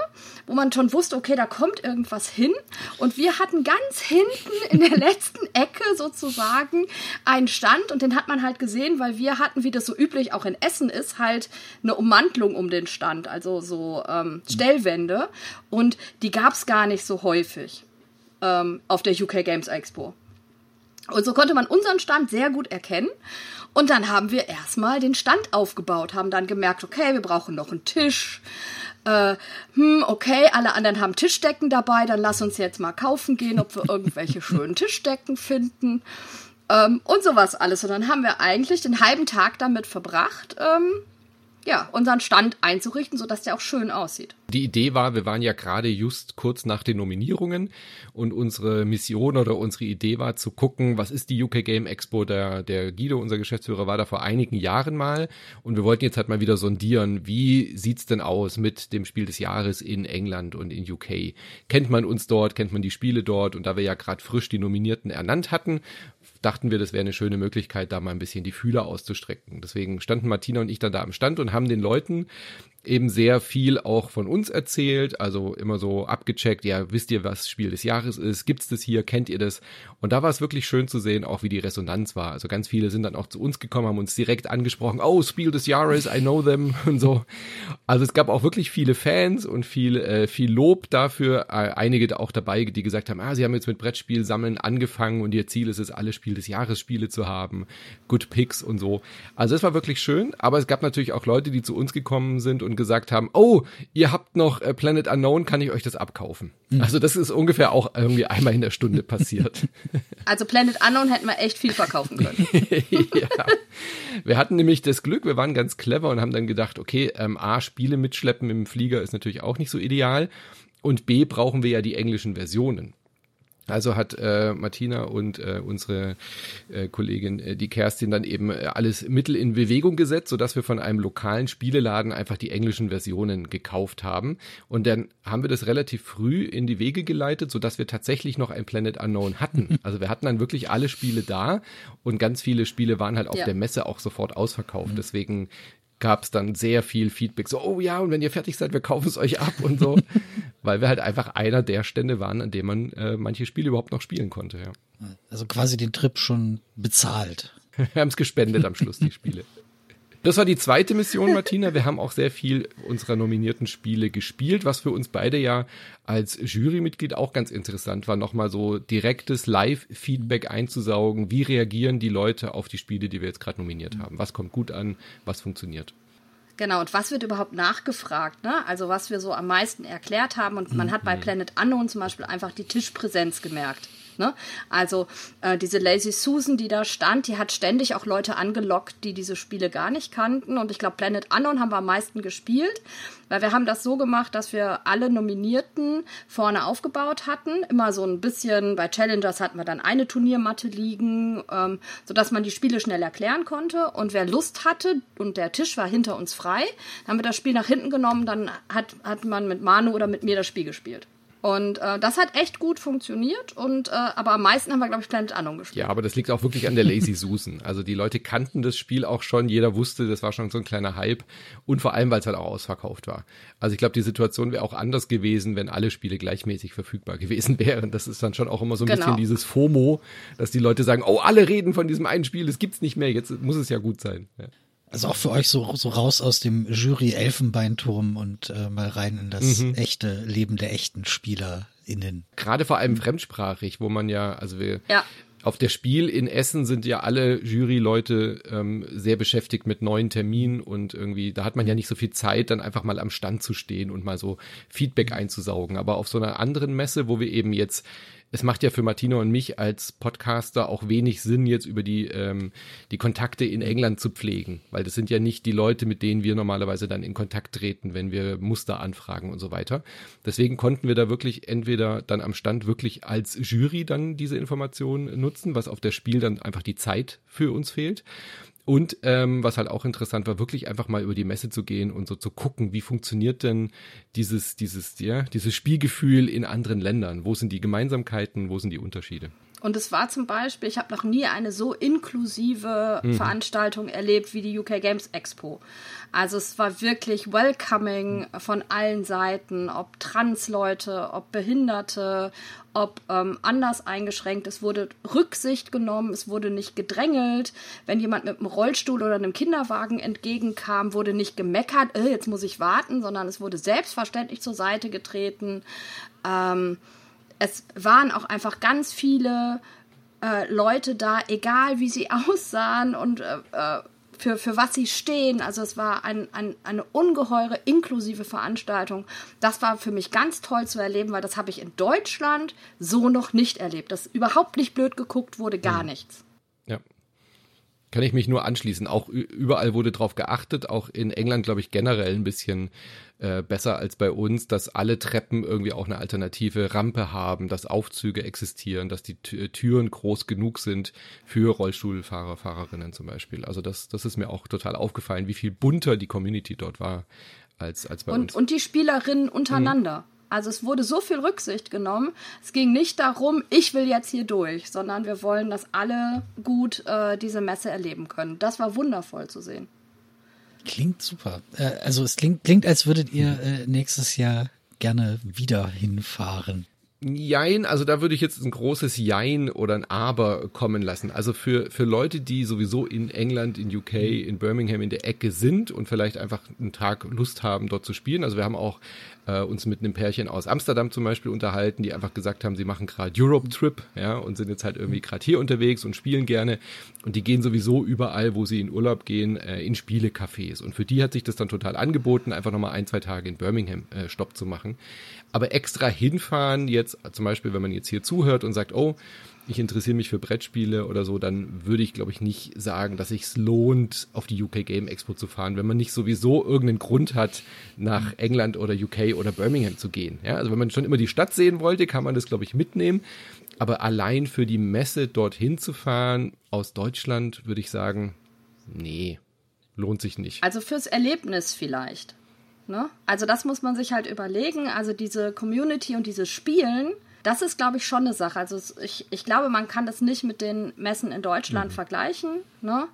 wo man schon wusste, okay, da kommt irgendwas hin. Und wir hatten ganz hinten in der letzten Ecke sozusagen einen Stand und den hat man halt gesehen, weil wir hatten, wie das so üblich auch in Essen ist, halt eine Ummantlung um den Stand, also so ähm, Stellwände. Und die gab es gar nicht so häufig ähm, auf der UK Games Expo. Und so konnte man unseren Stand sehr gut erkennen. Und dann haben wir erstmal den Stand aufgebaut, haben dann gemerkt, okay, wir brauchen noch einen Tisch. Äh, hm, okay, alle anderen haben Tischdecken dabei, dann lass uns jetzt mal kaufen gehen, ob wir irgendwelche (laughs) schönen Tischdecken finden. Ähm, und sowas alles. Und dann haben wir eigentlich den halben Tag damit verbracht, ähm, ja, unseren Stand einzurichten, sodass der auch schön aussieht. Die Idee war, wir waren ja gerade just kurz nach den Nominierungen und unsere Mission oder unsere Idee war zu gucken, was ist die UK Game Expo. Der, der Guido, unser Geschäftsführer, war da vor einigen Jahren mal und wir wollten jetzt halt mal wieder sondieren, wie sieht's denn aus mit dem Spiel des Jahres in England und in UK? Kennt man uns dort, kennt man die Spiele dort und da wir ja gerade frisch die Nominierten ernannt hatten, dachten wir, das wäre eine schöne Möglichkeit, da mal ein bisschen die Fühler auszustrecken. Deswegen standen Martina und ich dann da am Stand und haben den Leuten eben sehr viel auch von uns erzählt, also immer so abgecheckt, ja, wisst ihr, was Spiel des Jahres ist, gibt's das hier, kennt ihr das? Und da war es wirklich schön zu sehen, auch wie die Resonanz war. Also ganz viele sind dann auch zu uns gekommen, haben uns direkt angesprochen, oh, Spiel des Jahres, I know them (laughs) und so. Also es gab auch wirklich viele Fans und viel, äh, viel Lob dafür, äh, einige auch dabei, die gesagt haben, ah, sie haben jetzt mit Brettspiel sammeln angefangen und ihr Ziel ist es, alle Spiel des Jahres Spiele zu haben, Good Picks und so. Also es war wirklich schön, aber es gab natürlich auch Leute, die zu uns gekommen sind und gesagt haben, oh, ihr habt noch äh, Planet Unknown, kann ich euch das abkaufen? Mhm. Also das ist ungefähr auch irgendwie einmal in der Stunde passiert. (laughs) Also Planet Unknown hätten wir echt viel verkaufen können. (laughs) ja. Wir hatten nämlich das Glück, wir waren ganz clever und haben dann gedacht, okay, ähm, A, Spiele mitschleppen im Flieger ist natürlich auch nicht so ideal. Und B, brauchen wir ja die englischen Versionen. Also hat äh, Martina und äh, unsere äh, Kollegin, äh, die Kerstin, dann eben äh, alles Mittel in Bewegung gesetzt, sodass wir von einem lokalen Spieleladen einfach die englischen Versionen gekauft haben. Und dann haben wir das relativ früh in die Wege geleitet, sodass wir tatsächlich noch ein Planet Unknown hatten. (laughs) Also wir hatten dann wirklich alle Spiele da und ganz viele Spiele waren halt auf ja. der Messe auch sofort ausverkauft. Mhm. Deswegen gab es dann sehr viel Feedback. So, oh ja, und wenn ihr fertig seid, wir kaufen es euch ab und so. (laughs) Weil wir halt einfach einer der Stände waren, an dem man äh, manche Spiele überhaupt noch spielen konnte, ja. Also quasi den Trip schon bezahlt. (laughs) wir haben es gespendet am Schluss, die Spiele. Das war die zweite Mission, Martina. Wir haben auch sehr viel unserer nominierten Spiele gespielt, was für uns beide ja als Jurymitglied auch ganz interessant war, nochmal so direktes Live-Feedback einzusaugen. Wie reagieren die Leute auf die Spiele, die wir jetzt gerade nominiert haben? Was kommt gut an? Was funktioniert? Genau, und was wird überhaupt nachgefragt? Ne? Also was wir so am meisten erklärt haben. Und man hat bei mhm. Planet Unknown zum Beispiel einfach die Tischpräsenz gemerkt. Ne? Also äh, diese Lazy Susan, die da stand, die hat ständig auch Leute angelockt, die diese Spiele gar nicht kannten. Und ich glaube, Planet Unknown haben wir am meisten gespielt, weil wir haben das so gemacht, dass wir alle Nominierten vorne aufgebaut hatten. Immer so ein bisschen, bei Challengers hatten wir dann eine Turniermatte liegen, ähm, sodass man die Spiele schnell erklären konnte. Und wer Lust hatte und der Tisch war hinter uns frei, haben wir das Spiel nach hinten genommen, dann hat, hat man mit Manu oder mit mir das Spiel gespielt. Und äh, das hat echt gut funktioniert. Und äh, aber am meisten haben wir, glaube ich, Planet Unknown gespielt. Ja, aber das liegt auch wirklich an der Lazy Susan. Also die Leute kannten das Spiel auch schon, jeder wusste, das war schon so ein kleiner Hype. Und vor allem, weil es halt auch ausverkauft war. Also ich glaube, die Situation wäre auch anders gewesen, wenn alle Spiele gleichmäßig verfügbar (laughs) gewesen wären. Das ist dann schon auch immer so ein genau. bisschen dieses FOMO, dass die Leute sagen, oh, alle reden von diesem einen Spiel, das gibt's nicht mehr, jetzt muss es ja gut sein. Ja. Also auch für euch so, so raus aus dem Jury-Elfenbeinturm und äh, mal rein in das mhm. echte Leben der echten SpielerInnen. Gerade vor allem fremdsprachig, wo man ja, also wir, ja. auf der Spiel in Essen sind ja alle Jury-Leute ähm, sehr beschäftigt mit neuen Terminen und irgendwie, da hat man ja nicht so viel Zeit, dann einfach mal am Stand zu stehen und mal so Feedback einzusaugen. Aber auf so einer anderen Messe, wo wir eben jetzt es macht ja für Martina und mich als Podcaster auch wenig Sinn, jetzt über die, ähm, die Kontakte in England zu pflegen, weil das sind ja nicht die Leute, mit denen wir normalerweise dann in Kontakt treten, wenn wir Muster anfragen und so weiter. Deswegen konnten wir da wirklich entweder dann am Stand wirklich als Jury dann diese Informationen nutzen, was auf der Spiel dann einfach die Zeit für uns fehlt. Und ähm, was halt auch interessant war, wirklich einfach mal über die Messe zu gehen und so zu gucken, wie funktioniert denn dieses, dieses, ja, dieses Spielgefühl in anderen Ländern? Wo sind die Gemeinsamkeiten, wo sind die Unterschiede? Und es war zum Beispiel, ich habe noch nie eine so inklusive mhm. Veranstaltung erlebt wie die UK Games Expo. Also es war wirklich welcoming von allen Seiten, ob Transleute, ob Behinderte, ob ähm, anders eingeschränkt. Es wurde Rücksicht genommen, es wurde nicht gedrängelt. Wenn jemand mit einem Rollstuhl oder einem Kinderwagen entgegenkam, wurde nicht gemeckert, äh, jetzt muss ich warten, sondern es wurde selbstverständlich zur Seite getreten. Ähm, es waren auch einfach ganz viele äh, Leute da, egal wie sie (laughs) aussahen und äh, äh, für, für was sie stehen. Also es war ein, ein, eine ungeheure inklusive Veranstaltung. Das war für mich ganz toll zu erleben, weil das habe ich in Deutschland so noch nicht erlebt. Dass überhaupt nicht blöd geguckt wurde, gar mhm. nichts. Kann ich mich nur anschließen. Auch überall wurde drauf geachtet, auch in England, glaube ich, generell ein bisschen äh, besser als bei uns, dass alle Treppen irgendwie auch eine alternative Rampe haben, dass Aufzüge existieren, dass die Türen groß genug sind für Rollstuhlfahrer, Fahrerinnen zum Beispiel. Also das, das ist mir auch total aufgefallen, wie viel bunter die Community dort war als, als bei und, uns. Und die Spielerinnen untereinander. Mhm. Also es wurde so viel Rücksicht genommen. Es ging nicht darum, ich will jetzt hier durch, sondern wir wollen, dass alle gut äh, diese Messe erleben können. Das war wundervoll zu sehen. Klingt super. Äh, also es klingt, klingt, als würdet ihr äh, nächstes Jahr gerne wieder hinfahren. Jein, also da würde ich jetzt ein großes Jein oder ein Aber kommen lassen. Also für, für Leute, die sowieso in England, in UK, in Birmingham in der Ecke sind und vielleicht einfach einen Tag Lust haben, dort zu spielen. Also wir haben auch äh, uns mit einem Pärchen aus Amsterdam zum Beispiel unterhalten, die einfach gesagt haben, sie machen gerade Europe Trip, ja, und sind jetzt halt irgendwie gerade hier unterwegs und spielen gerne. Und die gehen sowieso überall, wo sie in Urlaub gehen, äh, in Spielecafés. Und für die hat sich das dann total angeboten, einfach nochmal ein, zwei Tage in Birmingham äh, Stopp zu machen. Aber extra hinfahren, jetzt zum Beispiel, wenn man jetzt hier zuhört und sagt, oh, ich interessiere mich für Brettspiele oder so, dann würde ich, glaube ich, nicht sagen, dass sich lohnt, auf die UK Game Expo zu fahren, wenn man nicht sowieso irgendeinen Grund hat, nach England oder UK oder Birmingham zu gehen. Ja, also wenn man schon immer die Stadt sehen wollte, kann man das, glaube ich, mitnehmen. Aber allein für die Messe dorthin zu fahren aus Deutschland, würde ich sagen, nee, lohnt sich nicht. Also fürs Erlebnis vielleicht. Ne? Also das muss man sich halt überlegen. Also diese Community und dieses Spielen das ist, glaube ich, schon eine Sache. Also ich, ich glaube, man kann das nicht mit den Messen in Deutschland mhm. vergleichen. Ne?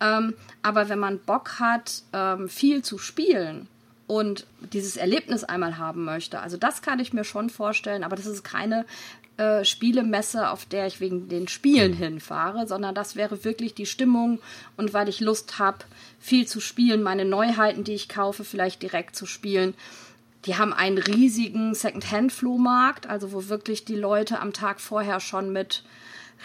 Ähm, aber wenn man Bock hat, ähm, viel zu spielen und dieses Erlebnis einmal haben möchte, also das kann ich mir schon vorstellen, aber das ist keine äh, Spielemesse, auf der ich wegen den Spielen mhm. hinfahre, sondern das wäre wirklich die Stimmung und weil ich Lust habe, viel zu spielen, meine Neuheiten, die ich kaufe, vielleicht direkt zu spielen. Die haben einen riesigen Second-Hand-Flohmarkt, also wo wirklich die Leute am Tag vorher schon mit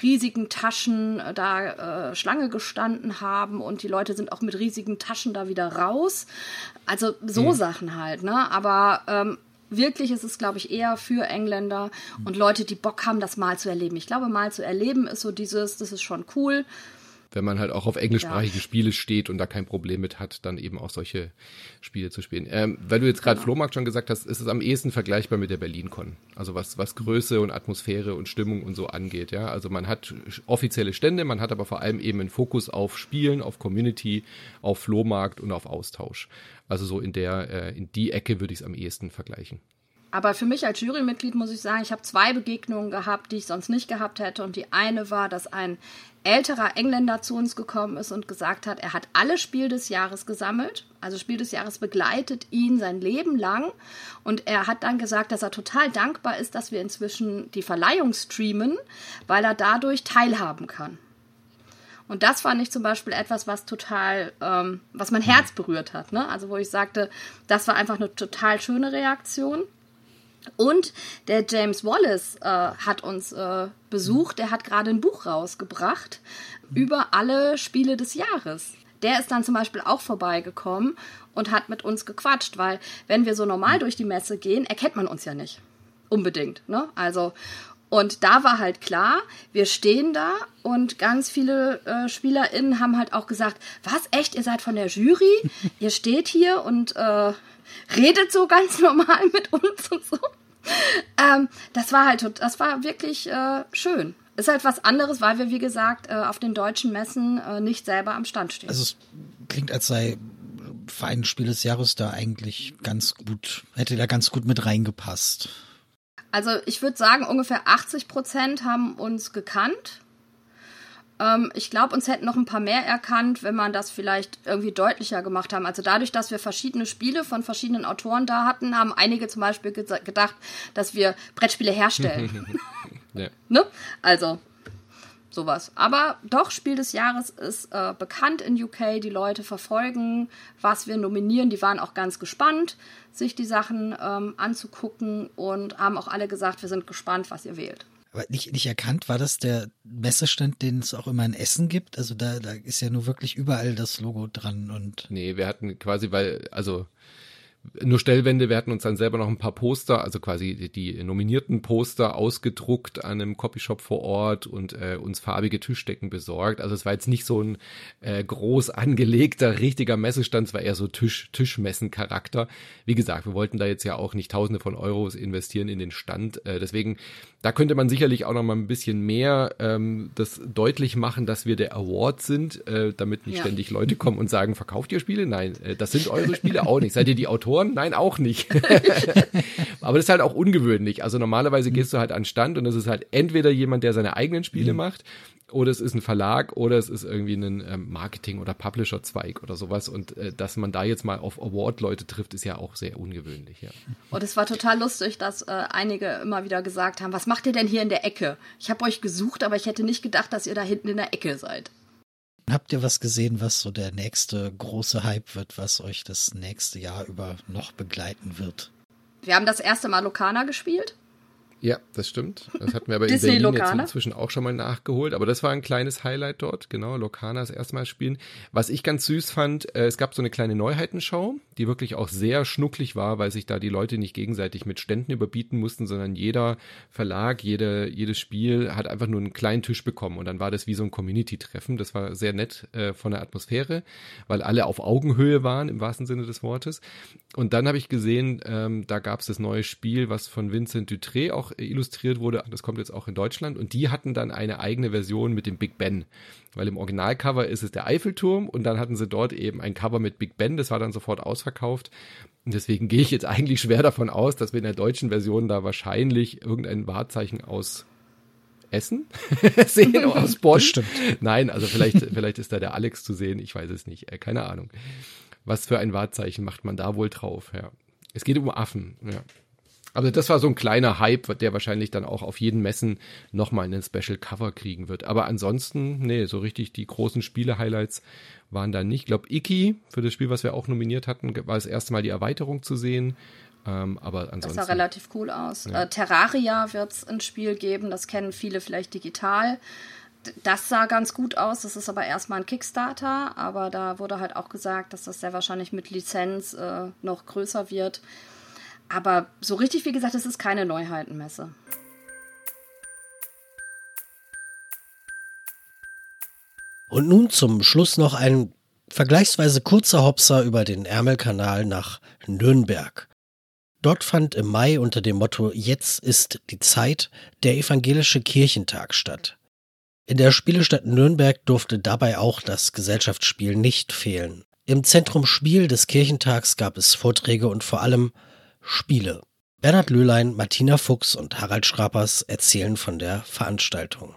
riesigen Taschen äh, da äh, Schlange gestanden haben und die Leute sind auch mit riesigen Taschen da wieder raus. Also so mhm. Sachen halt, ne? Aber ähm, wirklich ist es, glaube ich, eher für Engländer und Leute, die Bock haben, das mal zu erleben. Ich glaube, mal zu erleben ist so dieses, das ist schon cool wenn man halt auch auf englischsprachige ja. Spiele steht und da kein Problem mit hat, dann eben auch solche Spiele zu spielen. Ähm, weil du jetzt gerade genau. Flohmarkt schon gesagt hast, ist es am ehesten vergleichbar mit der BerlinCon. Also was, was Größe und Atmosphäre und Stimmung und so angeht, ja. Also man hat offizielle Stände, man hat aber vor allem eben einen Fokus auf Spielen, auf Community, auf Flohmarkt und auf Austausch. Also so in der, äh, in die Ecke würde ich es am ehesten vergleichen. Aber für mich als Jurymitglied muss ich sagen, ich habe zwei Begegnungen gehabt, die ich sonst nicht gehabt hätte. Und die eine war, dass ein älterer Engländer zu uns gekommen ist und gesagt hat, er hat alle Spiel des Jahres gesammelt. Also Spiel des Jahres begleitet ihn sein Leben lang. Und er hat dann gesagt, dass er total dankbar ist, dass wir inzwischen die Verleihung streamen, weil er dadurch teilhaben kann. Und das fand ich zum Beispiel etwas, was total, ähm, was mein Herz berührt hat. Ne? Also wo ich sagte, das war einfach eine total schöne Reaktion. Und der James Wallace äh, hat uns äh, besucht. Der hat gerade ein Buch rausgebracht über alle Spiele des Jahres. Der ist dann zum Beispiel auch vorbeigekommen und hat mit uns gequatscht, weil wenn wir so normal durch die Messe gehen, erkennt man uns ja nicht. Unbedingt. Ne? Also, Und da war halt klar, wir stehen da und ganz viele äh, SpielerInnen haben halt auch gesagt, was, echt, ihr seid von der Jury? ihr steht hier und äh, redet so ganz normal mit uns und so. Ähm, das war halt, das war wirklich äh, schön. Ist halt was anderes, weil wir, wie gesagt, äh, auf den deutschen Messen äh, nicht selber am Stand stehen. Also es klingt, als sei Verein Spiel des Jahres da eigentlich ganz gut, hätte da ganz gut mit reingepasst. Also ich würde sagen, ungefähr 80 Prozent haben uns gekannt. Ähm, ich glaube, uns hätten noch ein paar mehr erkannt, wenn man das vielleicht irgendwie deutlicher gemacht haben. Also dadurch, dass wir verschiedene Spiele von verschiedenen Autoren da hatten, haben einige zum Beispiel gedacht, dass wir Brettspiele herstellen. (laughs) ja. ne? Also sowas. Aber doch, Spiel des Jahres ist äh, bekannt in UK. Die Leute verfolgen, was wir nominieren. Die waren auch ganz gespannt, sich die Sachen ähm, anzugucken und haben auch alle gesagt, wir sind gespannt, was ihr wählt. Aber nicht, nicht erkannt, war das der Messestand, den es auch immer in Essen gibt? Also da, da ist ja nur wirklich überall das Logo dran und. Nee, wir hatten quasi, weil, also nur Stellwände. Wir hatten uns dann selber noch ein paar Poster, also quasi die, nominierten Poster ausgedruckt an einem Copyshop vor Ort und äh, uns farbige Tischdecken besorgt. Also es war jetzt nicht so ein äh, groß angelegter, richtiger Messestand, es war eher so Tisch, Tischmessen-Charakter. Wie gesagt, wir wollten da jetzt ja auch nicht Tausende von Euros investieren in den Stand. Äh, deswegen, da könnte man sicherlich auch noch mal ein bisschen mehr ähm, das deutlich machen, dass wir der Award sind, äh, damit nicht ja. ständig Leute kommen und sagen, verkauft ihr Spiele? Nein, äh, das sind eure Spiele auch nicht. Seid ihr die Autoren? (laughs) Autoren? Nein, auch nicht. (laughs) Aber das ist halt auch ungewöhnlich. Also normalerweise gehst du halt an Stand und es ist halt entweder jemand, der seine eigenen Spiele mhm. macht, oder es ist ein Verlag oder es ist irgendwie ein ähm, Marketing- oder Publisher-Zweig oder sowas. Und äh, dass man da jetzt mal auf Award-Leute trifft, ist ja auch sehr ungewöhnlich. Ja. Und es war total lustig, dass äh, einige immer wieder gesagt haben, was macht ihr denn hier in der Ecke? Ich habe euch gesucht, aber ich hätte nicht gedacht, dass ihr da hinten in der Ecke seid. Habt ihr was gesehen, was so der nächste große Hype wird, was euch das nächste Jahr über noch begleiten wird? Wir haben das erste Mal Lokana gespielt. Ja, das stimmt. Das hatten wir aber in Berlin jetzt inzwischen auch schon mal nachgeholt. Aber das war ein kleines Highlight dort, genau, Lokana das erste Mal spielen. Was ich ganz süß fand, äh, es gab so eine kleine Neuheitenshow, die wirklich auch sehr schnucklig war, weil sich da die Leute nicht gegenseitig mit Ständen überbieten mussten, sondern jeder Verlag, jede, jedes Spiel hat einfach nur einen kleinen Tisch bekommen. Und dann war das wie so ein Community-Treffen. Das war sehr nett äh, von der Atmosphäre, weil alle auf Augenhöhe waren, im wahrsten Sinne des Wortes. Und dann habe ich gesehen, ähm, da gab es das neue Spiel, was von Vincent Dutré auch illustriert wurde. Das kommt jetzt auch in Deutschland. Und die hatten dann eine eigene Version mit dem Big Ben. Weil im Originalcover ist es der Eiffelturm und dann hatten sie dort eben ein Cover mit Big Ben. Das war dann sofort ausverkauft. Und deswegen gehe ich jetzt eigentlich schwer davon aus, dass wir in der deutschen Version da wahrscheinlich irgendein Wahrzeichen aus Essen (laughs) sehen aus Bonn. Bestimmt. Nein, also vielleicht, vielleicht ist da der Alex zu sehen. Ich weiß es nicht. Äh, keine Ahnung. Was für ein Wahrzeichen macht man da wohl drauf? Ja. Es geht um Affen. Ja. Also das war so ein kleiner Hype, der wahrscheinlich dann auch auf jeden Messen nochmal einen Special Cover kriegen wird. Aber ansonsten, nee, so richtig die großen Spiele-Highlights waren da nicht. Ich glaube, Iki, für das Spiel, was wir auch nominiert hatten, war das erste Mal die Erweiterung zu sehen. Ähm, aber ansonsten. Das sah relativ cool aus. Ja. Äh, Terraria wird es ein Spiel geben, das kennen viele vielleicht digital. Das sah ganz gut aus, das ist aber erstmal ein Kickstarter, aber da wurde halt auch gesagt, dass das sehr wahrscheinlich mit Lizenz äh, noch größer wird. Aber so richtig, wie gesagt, es ist keine Neuheitenmesse. Und nun zum Schluss noch ein vergleichsweise kurzer Hopser über den Ärmelkanal nach Nürnberg. Dort fand im Mai unter dem Motto Jetzt ist die Zeit der evangelische Kirchentag statt. In der Spielestadt Nürnberg durfte dabei auch das Gesellschaftsspiel nicht fehlen. Im Zentrum Spiel des Kirchentags gab es Vorträge und vor allem Spiele. Bernhard Löhlein, Martina Fuchs und Harald Schrapers erzählen von der Veranstaltung.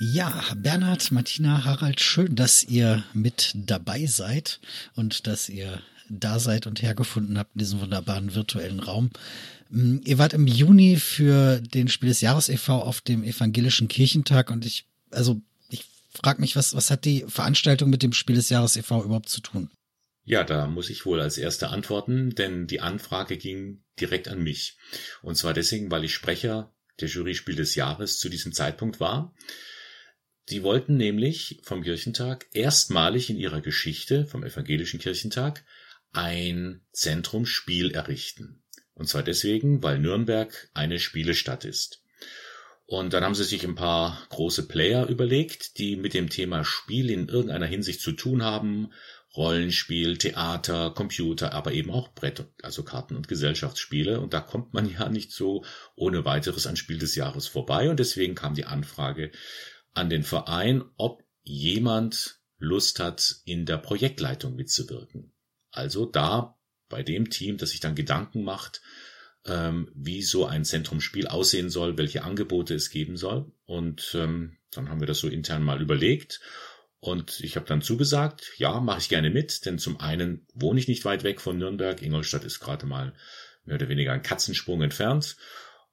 Ja, Bernhard, Martina, Harald, schön, dass ihr mit dabei seid und dass ihr da seid und hergefunden habt in diesem wunderbaren virtuellen Raum. Mm, ihr wart im Juni für den Spiel des Jahres e.V. auf dem Evangelischen Kirchentag und ich, also ich frage mich, was, was hat die Veranstaltung mit dem Spiel des Jahres e.V. überhaupt zu tun? Ja, da muss ich wohl als Erster antworten, denn die Anfrage ging direkt an mich. Und zwar deswegen, weil ich Sprecher der Jury Spiel des Jahres zu diesem Zeitpunkt war. Sie wollten nämlich vom Kirchentag erstmalig in ihrer Geschichte, vom evangelischen Kirchentag, ein Zentrum Spiel errichten. Und zwar deswegen, weil Nürnberg eine Spielestadt ist. Und dann haben sie sich ein paar große Player überlegt, die mit dem Thema Spiel in irgendeiner Hinsicht zu tun haben. Rollenspiel, Theater, Computer, aber eben auch Brett, also Karten- und Gesellschaftsspiele. Und da kommt man (laughs) ja nicht so ohne weiteres an Spiel des Jahres vorbei. Und deswegen kam die Anfrage an den Verein, ob jemand Lust hat, in der Projektleitung mitzuwirken. Also da bei dem Team, das sich dann Gedanken macht, ähm, wie so ein Zentrumspiel aussehen soll, welche Angebote es geben soll. Und ähm, dann haben wir das so intern mal überlegt. Und ich habe dann zugesagt, ja, mache ich gerne mit, denn zum einen wohne ich nicht weit weg von Nürnberg. Ingolstadt ist gerade mal mehr oder weniger ein Katzensprung entfernt.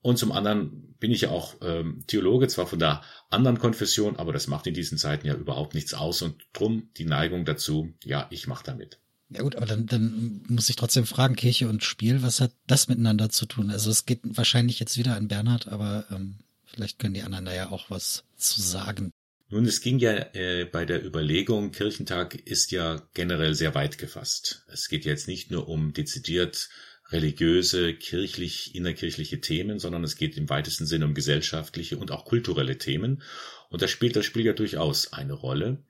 Und zum anderen bin ich ja auch ähm, Theologe, zwar von der anderen Konfession, aber das macht in diesen Zeiten ja überhaupt nichts aus und drum die Neigung dazu, ja, ich mache damit. Ja gut, aber dann, dann muss ich trotzdem fragen, Kirche und Spiel, was hat das miteinander zu tun? Also es geht wahrscheinlich jetzt wieder an Bernhard, aber ähm, vielleicht können die anderen da ja auch was zu sagen. Nun, es ging ja äh, bei der Überlegung, Kirchentag ist ja generell sehr weit gefasst. Es geht jetzt nicht nur um dezidiert religiöse, kirchlich, innerkirchliche Themen, sondern es geht im weitesten Sinne um gesellschaftliche und auch kulturelle Themen. Und da spielt das Spiel ja durchaus eine Rolle.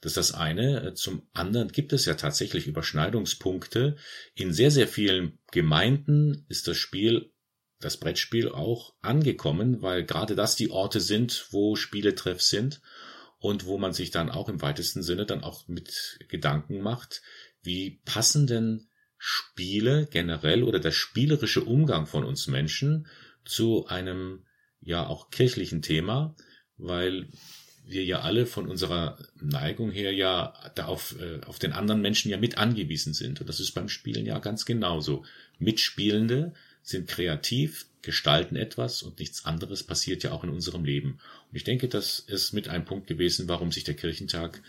Das ist das eine. Zum anderen gibt es ja tatsächlich Überschneidungspunkte. In sehr, sehr vielen Gemeinden ist das Spiel, das Brettspiel auch angekommen, weil gerade das die Orte sind, wo Spieletreff sind und wo man sich dann auch im weitesten Sinne dann auch mit Gedanken macht, wie passen denn Spiele generell oder der spielerische Umgang von uns Menschen zu einem ja auch kirchlichen Thema, weil wir ja alle von unserer Neigung her ja da auf, äh, auf den anderen Menschen ja mit angewiesen sind. Und das ist beim Spielen ja ganz genauso. Mitspielende sind kreativ, gestalten etwas und nichts anderes passiert ja auch in unserem Leben. Und ich denke, das ist mit ein Punkt gewesen, warum sich der Kirchentag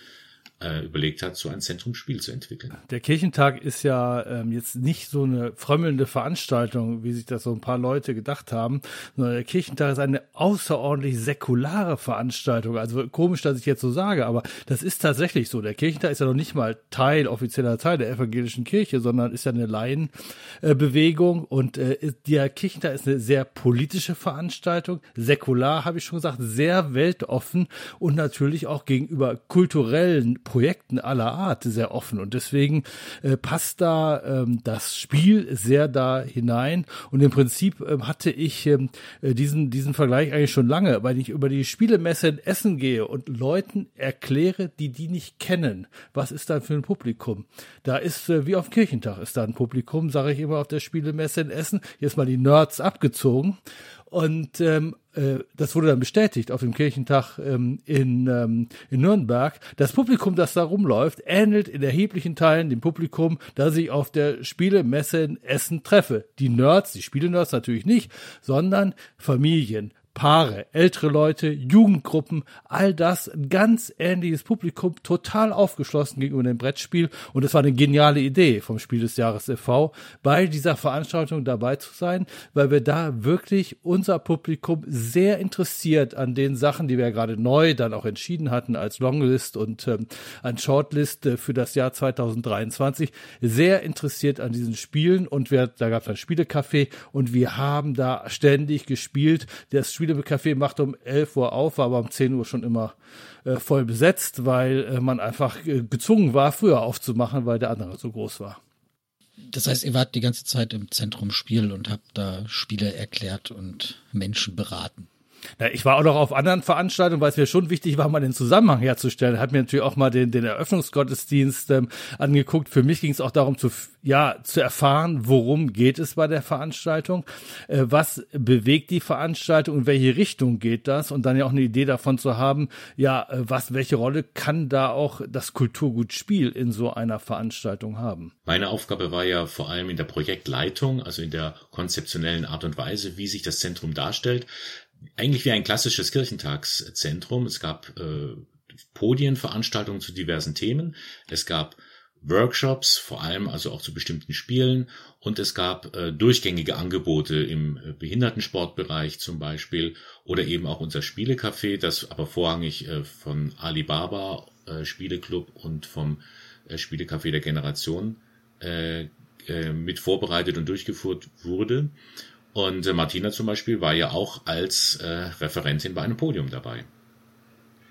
überlegt hat, so ein Zentrumsspiel zu entwickeln. Der Kirchentag ist ja ähm, jetzt nicht so eine frömmelnde Veranstaltung, wie sich das so ein paar Leute gedacht haben, sondern der Kirchentag ist eine außerordentlich säkulare Veranstaltung. Also komisch, dass ich jetzt so sage, aber das ist tatsächlich so. Der Kirchentag ist ja noch nicht mal Teil, offizieller Teil der evangelischen Kirche, sondern ist ja eine Laienbewegung und äh, der Kirchentag ist eine sehr politische Veranstaltung, säkular, habe ich schon gesagt, sehr weltoffen und natürlich auch gegenüber kulturellen Projekten aller Art sehr offen. Und deswegen äh, passt da ähm, das Spiel sehr da hinein. Und im Prinzip ähm, hatte ich ähm, äh, diesen diesen Vergleich eigentlich schon lange, weil ich über die Spielemesse in Essen gehe und Leuten erkläre, die die nicht kennen, was ist da für ein Publikum? Da ist äh, wie auf Kirchentag ist da ein Publikum, sage ich immer auf der Spielemesse in Essen, jetzt mal die Nerds abgezogen und ähm, äh, das wurde dann bestätigt auf dem Kirchentag ähm, in, ähm, in Nürnberg. Das Publikum, das da rumläuft, ähnelt in erheblichen Teilen dem Publikum, das ich auf der Spielemesse in Essen treffe. Die Nerds, die Spielenerds natürlich nicht, sondern Familien, Paare, ältere Leute, Jugendgruppen, all das, ein ganz ähnliches Publikum, total aufgeschlossen gegenüber dem Brettspiel. Und es war eine geniale Idee vom Spiel des Jahres e.V., bei dieser Veranstaltung dabei zu sein, weil wir da wirklich unser Publikum sehr interessiert an den Sachen, die wir ja gerade neu dann auch entschieden hatten als Longlist und ähm, an Shortlist äh, für das Jahr 2023, sehr interessiert an diesen Spielen. Und wir, da gab es ein Spielecafé und wir haben da ständig gespielt. Das Spielecafé macht um 11 Uhr auf, war aber um 10 Uhr schon immer äh, voll besetzt, weil äh, man einfach äh, gezwungen war, früher aufzumachen, weil der andere so groß war. Das heißt, ihr wart die ganze Zeit im Zentrum Spiel und habt da Spiele erklärt und Menschen beraten. Ja, ich war auch noch auf anderen Veranstaltungen, weil es mir schon wichtig war, mal den Zusammenhang herzustellen. Hat mir natürlich auch mal den, den Eröffnungsgottesdienst ähm, angeguckt. Für mich ging es auch darum, zu, ja, zu erfahren, worum geht es bei der Veranstaltung, äh, was bewegt die Veranstaltung, in welche Richtung geht das und dann ja auch eine Idee davon zu haben, ja, äh, was, welche Rolle kann da auch das Kulturgut Spiel in so einer Veranstaltung haben? Meine Aufgabe war ja vor allem in der Projektleitung, also in der konzeptionellen Art und Weise, wie sich das Zentrum darstellt, eigentlich wie ein klassisches Kirchentagszentrum. Es gab äh, Podienveranstaltungen zu diversen Themen. Es gab Workshops, vor allem also auch zu bestimmten Spielen. Und es gab äh, durchgängige Angebote im äh, Behindertensportbereich zum Beispiel oder eben auch unser Spielecafé, das aber vorrangig äh, von Alibaba äh, Spieleclub und vom äh, Spielecafé der Generation äh, äh, mit vorbereitet und durchgeführt wurde. Und äh, Martina zum Beispiel war ja auch als äh, Referentin bei einem Podium dabei.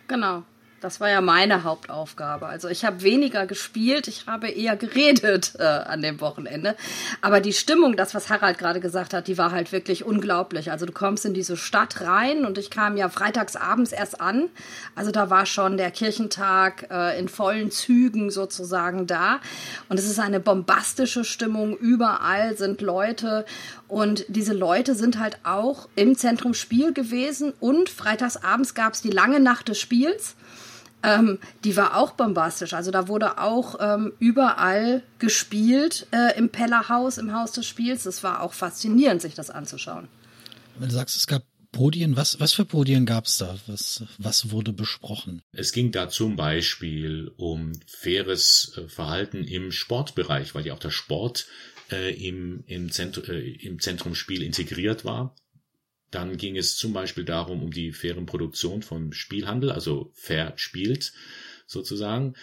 Genau. Das war ja meine Hauptaufgabe. Also ich habe weniger gespielt, ich habe eher geredet äh, an dem Wochenende. Aber die Stimmung, das, was Harald gerade gesagt hat, die war halt wirklich unglaublich. Also du kommst in diese Stadt rein und ich kam ja freitags abends erst an. Also da war schon der Kirchentag äh, in vollen Zügen sozusagen da. Und es ist eine bombastische Stimmung. Überall sind Leute und diese Leute sind halt auch im Zentrum Spiel gewesen. Und freitags abends gab es die lange Nacht des Spiels. Ähm, die war auch bombastisch. Also da wurde auch ähm, überall gespielt äh, im Pellerhaus, im Haus des Spiels. Es war auch faszinierend, sich das anzuschauen. Wenn du sagst, es gab Podien, was, was für Podien gab es da? Was, was wurde besprochen? Es ging da zum Beispiel um faires äh, Verhalten im Sportbereich, weil ja auch der Sport äh, im, im, Zentrum, äh, im Zentrumspiel integriert war. Dann ging es zum Beispiel darum, um die fairen Produktion vom Spielhandel, also fair spielt sozusagen.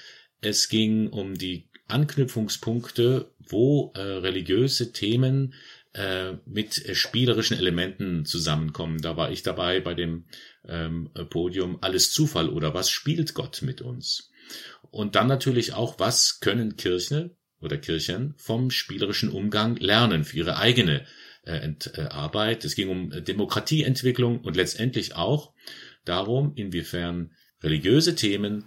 Es ging um die Anknüpfungspunkte, wo äh, religiöse Themen äh, mit spielerischen Elementen zusammenkommen. Da war ich dabei bei dem ähm, Podium Alles Zufall oder was spielt Gott mit uns? Und dann natürlich auch, was können Kirchen oder Kirchen vom spielerischen Umgang lernen für ihre eigene äh, äh, Arbeit. Es ging um Demokratieentwicklung und letztendlich auch darum, inwiefern religiöse Themen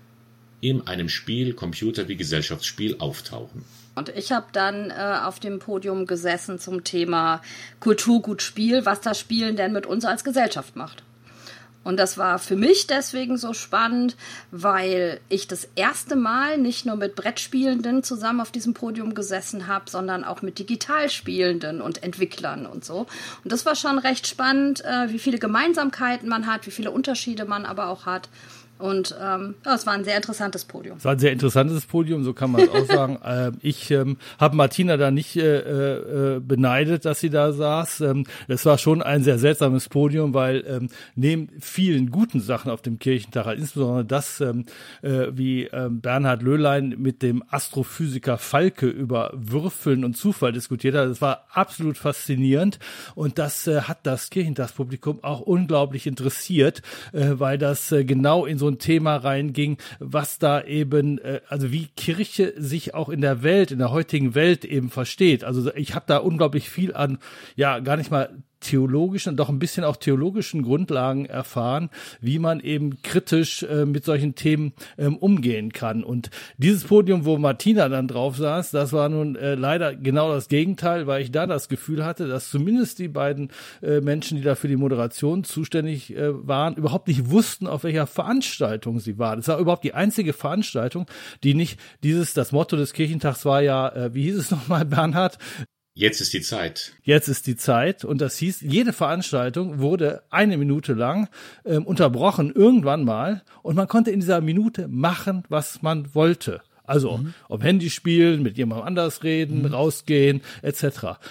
in einem Spiel, Computer wie Gesellschaftsspiel auftauchen. Und ich habe dann äh, auf dem Podium gesessen zum Thema Kulturgutspiel, was das Spielen denn mit uns als Gesellschaft macht. Und das war für mich deswegen so spannend, weil ich das erste Mal nicht nur mit Brettspielenden zusammen auf diesem Podium gesessen habe, sondern auch mit Digitalspielenden und Entwicklern und so. Und das war schon recht spannend, äh, wie viele Gemeinsamkeiten man hat, wie viele Unterschiede man aber auch hat. Und ähm, ja, es war ein sehr interessantes Podium. Es war ein sehr interessantes Podium, so kann man es auch sagen. (laughs) Äh, ich ähm, habe Martina da nicht äh, äh, beneidet, dass sie da saß. Ähm, es war schon ein sehr seltsames Podium, weil ähm, neben vielen guten Sachen auf dem Kirchentag, halt insbesondere das, ähm, äh, wie ähm, Bernhard Löhlein mit dem Astrophysiker Falke über Würfeln und Zufall diskutiert hat, das war absolut faszinierend. Und das äh, hat das Kirchentagspublikum auch unglaublich interessiert, äh, weil das äh, genau in so ein Thema reinging, was da eben, äh, also wie Kirche sich auch in der Welt, in der heutigen Welt eben versteht. Also ich habe da unglaublich viel an, ja, gar nicht mal theologischen, doch ein bisschen auch theologischen Grundlagen erfahren, wie man eben kritisch äh, mit solchen Themen ähm, umgehen kann. Und dieses Podium, wo Martina dann drauf saß, das war nun äh, leider genau das Gegenteil, weil ich da das Gefühl hatte, dass zumindest die beiden äh, Menschen, die da für die Moderation zuständig äh, waren, überhaupt nicht wussten, auf welcher Veranstaltung sie waren. Es war überhaupt die einzige Veranstaltung, die nicht dieses, das Motto des Kirchentags war ja, äh, wie hieß es nochmal, Bernhard, Jetzt ist die Zeit. Jetzt ist die Zeit. Und das hieß, jede Veranstaltung wurde eine Minute lang ähm, unterbrochen, irgendwann mal. Und man konnte in dieser Minute machen, was man wollte. Also mhm. auf Handy spielen, mit jemandem anders reden, mhm. rausgehen, etc.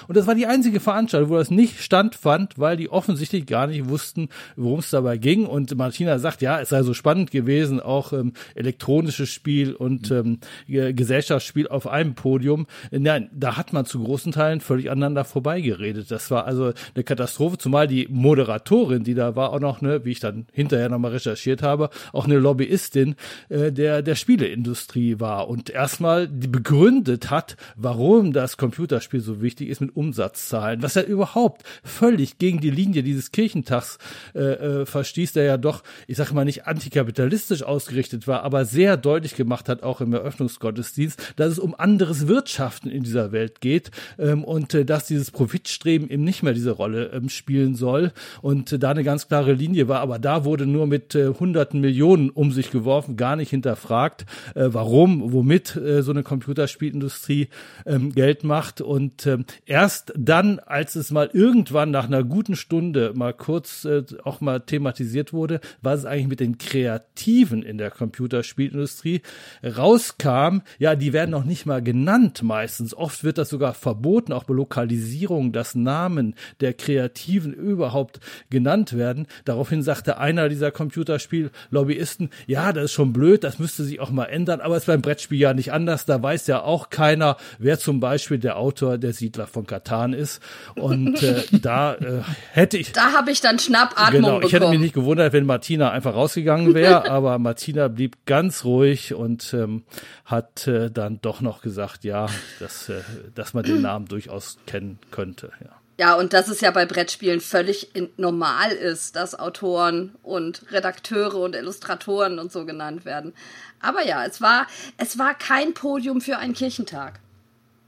Und das war die einzige Veranstaltung, wo das nicht standfand, weil die offensichtlich gar nicht wussten, worum es dabei ging. Und Martina sagt, ja, es sei so spannend gewesen, auch ähm, elektronisches Spiel und mhm. ähm, Gesellschaftsspiel auf einem Podium. Nein, da hat man zu großen Teilen völlig aneinander vorbeigeredet. Das war also eine Katastrophe, zumal die Moderatorin, die da war, auch noch, ne, wie ich dann hinterher nochmal recherchiert habe, auch eine Lobbyistin äh, der, der Spieleindustrie war und erstmal begründet hat, warum das Computerspiel so wichtig ist mit Umsatzzahlen, was ja überhaupt völlig gegen die Linie dieses Kirchentags äh, äh, verstieß, der ja doch, ich sage mal nicht antikapitalistisch ausgerichtet war, aber sehr deutlich gemacht hat, auch im Eröffnungsgottesdienst, dass es um anderes Wirtschaften in dieser Welt geht ähm, und äh, dass dieses Profitstreben eben nicht mehr diese Rolle ähm, spielen soll. Und äh, da eine ganz klare Linie war, aber da wurde nur mit äh, hunderten Millionen um sich geworfen, gar nicht hinterfragt, äh, warum, womit äh, so eine Computerspielindustrie ähm, Geld macht. Und ähm, erst dann, als es mal irgendwann nach einer guten Stunde mal kurz äh, auch mal thematisiert wurde, was es eigentlich mit den Kreativen in der Computerspielindustrie rauskam, ja, die werden noch nicht mal genannt meistens. Oft wird das sogar verboten, auch bei Lokalisierung, dass Namen der Kreativen überhaupt genannt werden. Daraufhin sagte einer dieser Computerspiel-Lobbyisten, ja, das ist schon blöd, das müsste sich auch mal ändern, aber es beim Brett Brettspiel ja nicht anders. Da weiß ja auch keiner, wer zum Beispiel der Autor der Siedler von Katan ist. Und äh, (laughs) da äh, hätte ich. Da habe ich dann Schnappatmung Genau, ich hätte mich nicht gewundert, wenn Martina einfach rausgegangen wäre, (laughs) aber Martina blieb ganz ruhig und ähm, hat äh, dann doch noch gesagt, ja, dass, äh, dass man den Namen durchaus kennen könnte. Ja. Ja, und dass es ja bei Brettspielen völlig normal ist, dass Autoren und Redakteure und Illustratoren und so genannt werden. Aber ja, es war, es war kein Podium für einen Kirchentag.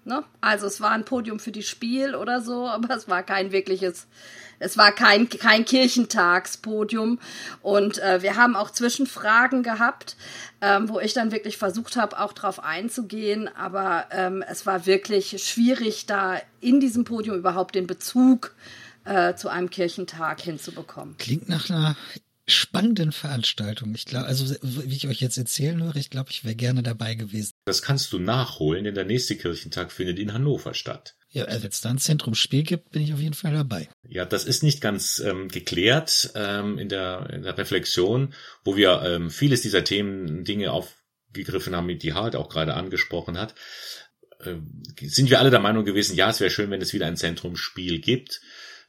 Ne? Also es war ein Podium für die Spiel oder so, (laughs) aber es war kein wirkliches es war kein, kein Kirchentagspodium. Und äh, wir haben auch Zwischenfragen gehabt, ähm, wo ich dann wirklich versucht habe, auch drauf einzugehen. Aber ähm, es war wirklich schwierig, da in diesem Podium überhaupt den Bezug äh, zu einem Kirchentag hinzubekommen. Klingt nach einer spannenden Veranstaltung. Ich glaube, also wie ich euch jetzt erzählen höre, ich glaube, ich wäre gerne dabei gewesen. Das kannst du nachholen, denn der nächste Kirchentag findet in Hannover statt. Ja, wenn es da ein Zentrumsspiel gibt, bin ich auf jeden Fall dabei. Ja, das ist nicht ganz ähm, geklärt ähm, in, der, in der Reflexion, wo wir ähm, vieles dieser Themen, Dinge aufgegriffen haben, die Hart auch gerade angesprochen hat. Äh, sind wir alle der Meinung gewesen, ja, es wäre schön, wenn es wieder ein Zentrumsspiel gibt.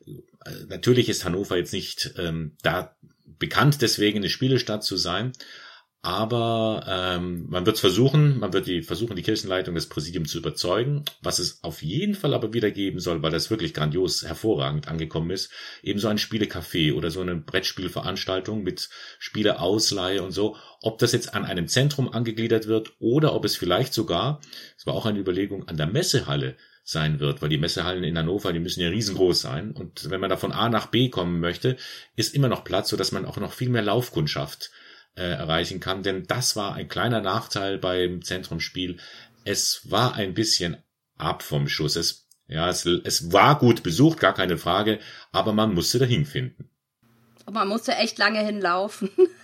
Äh, natürlich ist Hannover jetzt nicht ähm, da bekannt, deswegen eine Spielestadt zu sein. Aber ähm, man wird versuchen, man wird die versuchen, die Kirchenleitung des Präsidiums zu überzeugen, was es auf jeden Fall aber wieder geben soll, weil das wirklich grandios hervorragend angekommen ist, eben so ein Spielecafé oder so eine Brettspielveranstaltung mit Spieleausleihe und so, ob das jetzt an einem Zentrum angegliedert wird oder ob es vielleicht sogar, es war auch eine Überlegung, an der Messehalle sein wird, weil die Messehallen in Hannover, die müssen ja riesengroß sein. Und wenn man da von A nach B kommen möchte, ist immer noch Platz, sodass man auch noch viel mehr Laufkundschaft äh, erreichen kann. Denn das war ein kleiner Nachteil beim Zentrumspiel. Es war ein bisschen ab vom Schuss. Es, ja, es, es war gut besucht, gar keine Frage, aber man musste dahin finden. Man musste echt lange hinlaufen. (laughs)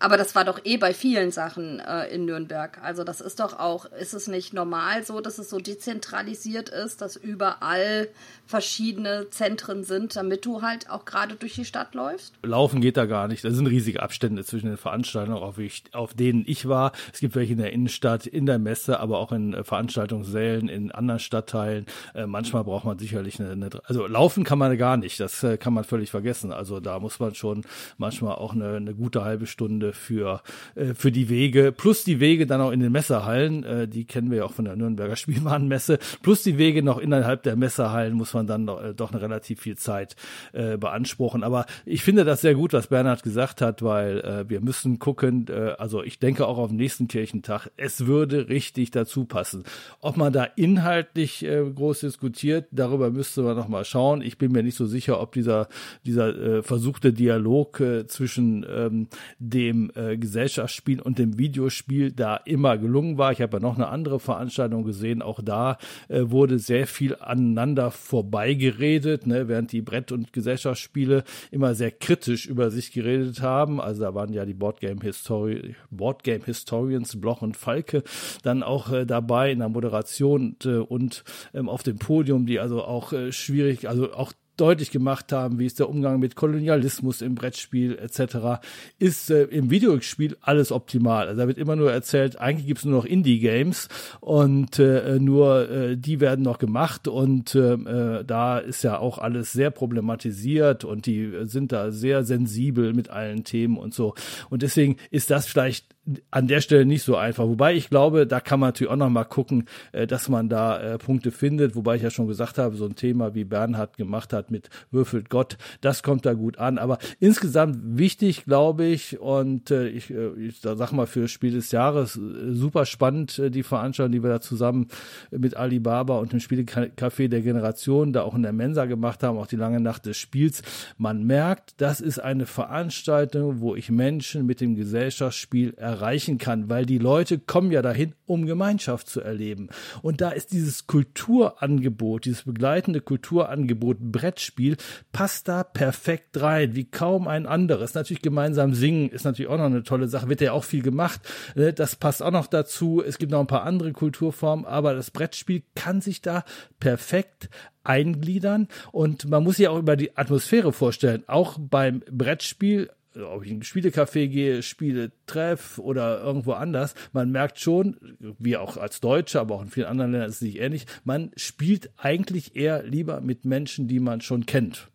Aber das war doch eh bei vielen Sachen äh, in Nürnberg. Also das ist doch auch, ist es nicht normal so, dass es so dezentralisiert ist, dass überall verschiedene Zentren sind, damit du halt auch gerade durch die Stadt läufst? Laufen geht da gar nicht. Das sind riesige Abstände zwischen den Veranstaltungen, auf, ich, auf denen ich war. Es gibt welche in der Innenstadt, in der Messe, aber auch in äh, Veranstaltungssälen, in anderen Stadtteilen. Äh, manchmal braucht man sicherlich eine, eine, also laufen kann man gar nicht. Das äh, kann man völlig vergessen. Also da muss man schon manchmal auch eine, eine gute halbe Stunde für, äh, für die Wege, plus die Wege dann auch in den Messerhallen, äh, die kennen wir ja auch von der Nürnberger (laughs) Spielwarenmesse, plus die Wege noch innerhalb der Messerhallen muss man dann doch, äh, doch eine relativ viel Zeit äh, beanspruchen. Aber ich finde das sehr gut, was Bernhard gesagt hat, weil äh, wir müssen gucken, äh, also ich denke auch auf den nächsten Kirchentag, es würde richtig dazu passen. Ob man da inhaltlich äh, groß diskutiert, darüber müsste man noch mal schauen. Ich bin mir nicht so sicher, ob dieser, dieser äh, versuchte Dialog äh, zwischen ähm, dem äh, Gesellschaftsspiel und dem Videospiel da immer gelungen war. Ich habe ja noch eine andere Veranstaltung gesehen, auch da äh, wurde sehr viel aneinander vorbeigeredet, ne, während die Brett- und Gesellschaftsspiele immer sehr kritisch über sich geredet haben. Also da waren ja die Boardgame History, Boardgame Historians Bloch und Falke dann auch äh, dabei in der Moderation und, äh, und ähm, auf dem Podium, die also auch äh, schwierig, also auch deutlich gemacht haben, wie ist der Umgang mit Kolonialismus im Brettspiel etc., ist äh, im Videospiel alles optimal. Also da wird immer nur erzählt, eigentlich gibt es nur noch Indie-Games und äh, nur äh, die werden noch gemacht und äh, äh, da ist ja auch alles sehr problematisiert und die sind da sehr sensibel mit allen Themen und so. Und deswegen ist das vielleicht an der Stelle nicht so einfach. Wobei ich glaube, da kann man natürlich auch noch mal gucken, äh, dass man da äh, Punkte findet. Wobei ich ja schon gesagt habe, so ein Thema wie Bernhard gemacht hat mit Würfelt Gott, das kommt da gut an. Aber insgesamt wichtig, glaube ich, und äh, ich, ich sag mal für Spiel des Jahres super spannend, die Veranstaltung, die wir da zusammen mit Alibaba und dem Spielecafé der Generation da auch in der Mensa gemacht haben, auch die lange Nacht des Spiels. Man merkt, das ist eine Veranstaltung, wo ich Menschen mit dem Gesellschaftsspiel erreiche erreichen kann, weil die Leute kommen ja dahin, um Gemeinschaft zu erleben. Und da ist dieses Kulturangebot, dieses begleitende Kulturangebot Brettspiel, passt da perfekt rein, wie kaum ein anderes. Natürlich gemeinsam singen ist natürlich auch noch eine tolle Sache, wird ja auch viel gemacht. Ne? Das passt auch noch dazu. Es gibt noch ein paar andere Kulturformen, aber das Brettspiel kann sich da perfekt eingliedern und man muss sich auch über die Atmosphäre vorstellen. Auch beim Brettspiel ob ich in ein Spielecafé gehe, Spiele treff oder irgendwo anders, man merkt schon, wie auch als Deutsche, aber auch in vielen anderen Ländern ist es nicht ähnlich, man spielt eigentlich eher lieber mit Menschen, die man schon kennt.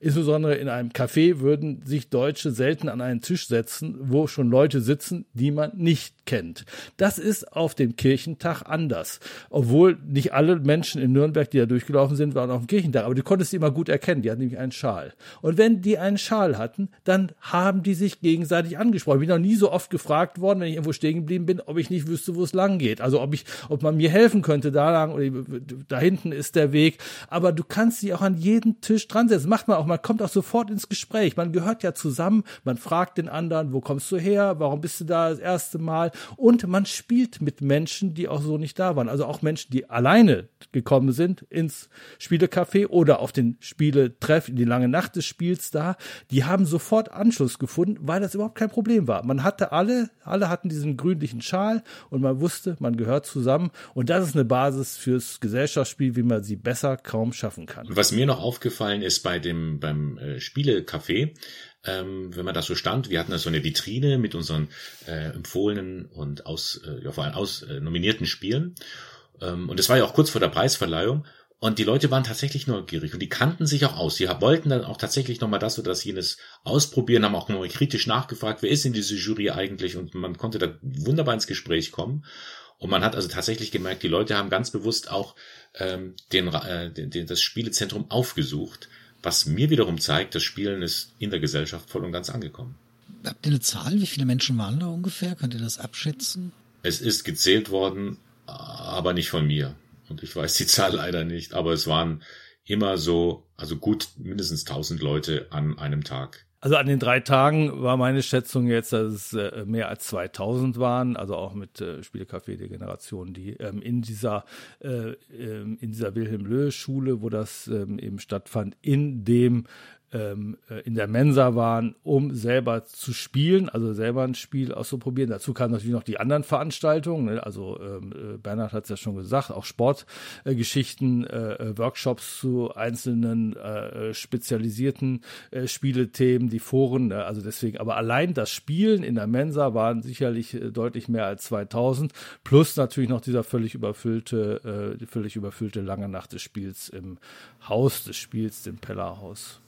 Insbesondere in einem Café würden sich Deutsche selten an einen Tisch setzen, wo schon Leute sitzen, die man nicht kennt. Das ist auf dem Kirchentag anders. Obwohl nicht alle Menschen in Nürnberg, die da durchgelaufen sind, waren auf dem Kirchentag. Aber du konntest sie immer gut erkennen. Die hatten nämlich einen Schal. Und wenn die einen Schal hatten, dann haben die sich gegenseitig angesprochen. Ich bin noch nie so oft gefragt worden, wenn ich irgendwo stehen geblieben bin, ob ich nicht wüsste, wo es lang geht. Also ob ich, ob man mir helfen könnte, da lang oder da hinten ist der Weg. Aber du kannst sie auch an jeden Tisch dran setzen. Macht man auch, man kommt auch sofort ins Gespräch. Man gehört ja zusammen. Man fragt den anderen, wo kommst du her? Warum bist du da das erste Mal? Und man spielt mit Menschen, die auch so nicht da waren. Also auch Menschen, die alleine gekommen sind ins Spielecafé oder auf den Spieletreff in die lange Nacht des Spiels da. Die haben sofort Anschluss gefunden, weil das überhaupt kein Problem war. Man hatte alle, alle hatten diesen grünlichen Schal und man wusste, man gehört zusammen. Und das ist eine Basis fürs Gesellschaftsspiel, wie man sie besser kaum schaffen kann. Was mir noch aufgefallen ist bei dem, beim äh, Spielecafé, ähm, wenn man da so stand. Wir hatten da so eine Vitrine mit unseren äh, empfohlenen und aus, äh, ja, vor allem aus äh, nominierten Spielen. Ähm, und es war ja auch kurz vor der Preisverleihung. Und die Leute waren tatsächlich neugierig und die kannten sich auch aus. Sie wollten dann auch tatsächlich nochmal das oder das jenes ausprobieren, haben auch nochmal kritisch nachgefragt, wer ist in diese Jury eigentlich? Und man konnte da wunderbar ins Gespräch kommen. Und man hat also tatsächlich gemerkt, die Leute haben ganz bewusst auch ähm, den, äh, den, das Spielezentrum aufgesucht was mir wiederum zeigt, das Spielen ist in der Gesellschaft voll und ganz angekommen. Habt ihr eine Zahl? Wie viele Menschen waren da ungefähr? Könnt ihr das abschätzen? Es ist gezählt worden, aber nicht von mir. Und ich weiß die (laughs) Zahl leider nicht, aber es waren immer so, also gut mindestens 1000 Leute an einem Tag. Also an den drei Tagen war meine Schätzung jetzt, dass es äh, mehr als 2000 waren, also auch mit äh, Spielcafé der Generation, die ähm, in dieser äh, ähm, in dieser Wilhelm Löhe Schule, wo das ähm, eben stattfand, in dem ähm, äh, in der Mensa waren, um selber zu spielen, also selber ein Spiel auszuprobieren. Dazu kamen natürlich noch die anderen Veranstaltungen, ne? also ähm, äh, Bernhard hat es ja schon gesagt, auch Sportgeschichten, äh, äh, Workshops zu einzelnen äh, spezialisierten äh, Spielethemen, die Foren, ne? also deswegen, aber allein das Spielen in der Mensa waren sicherlich äh, deutlich mehr als 2000, plus natürlich noch dieser völlig überfüllte, äh, völlig überfüllte lange Nacht des Spiels im Haus des Spiels, dem Pellerhaus.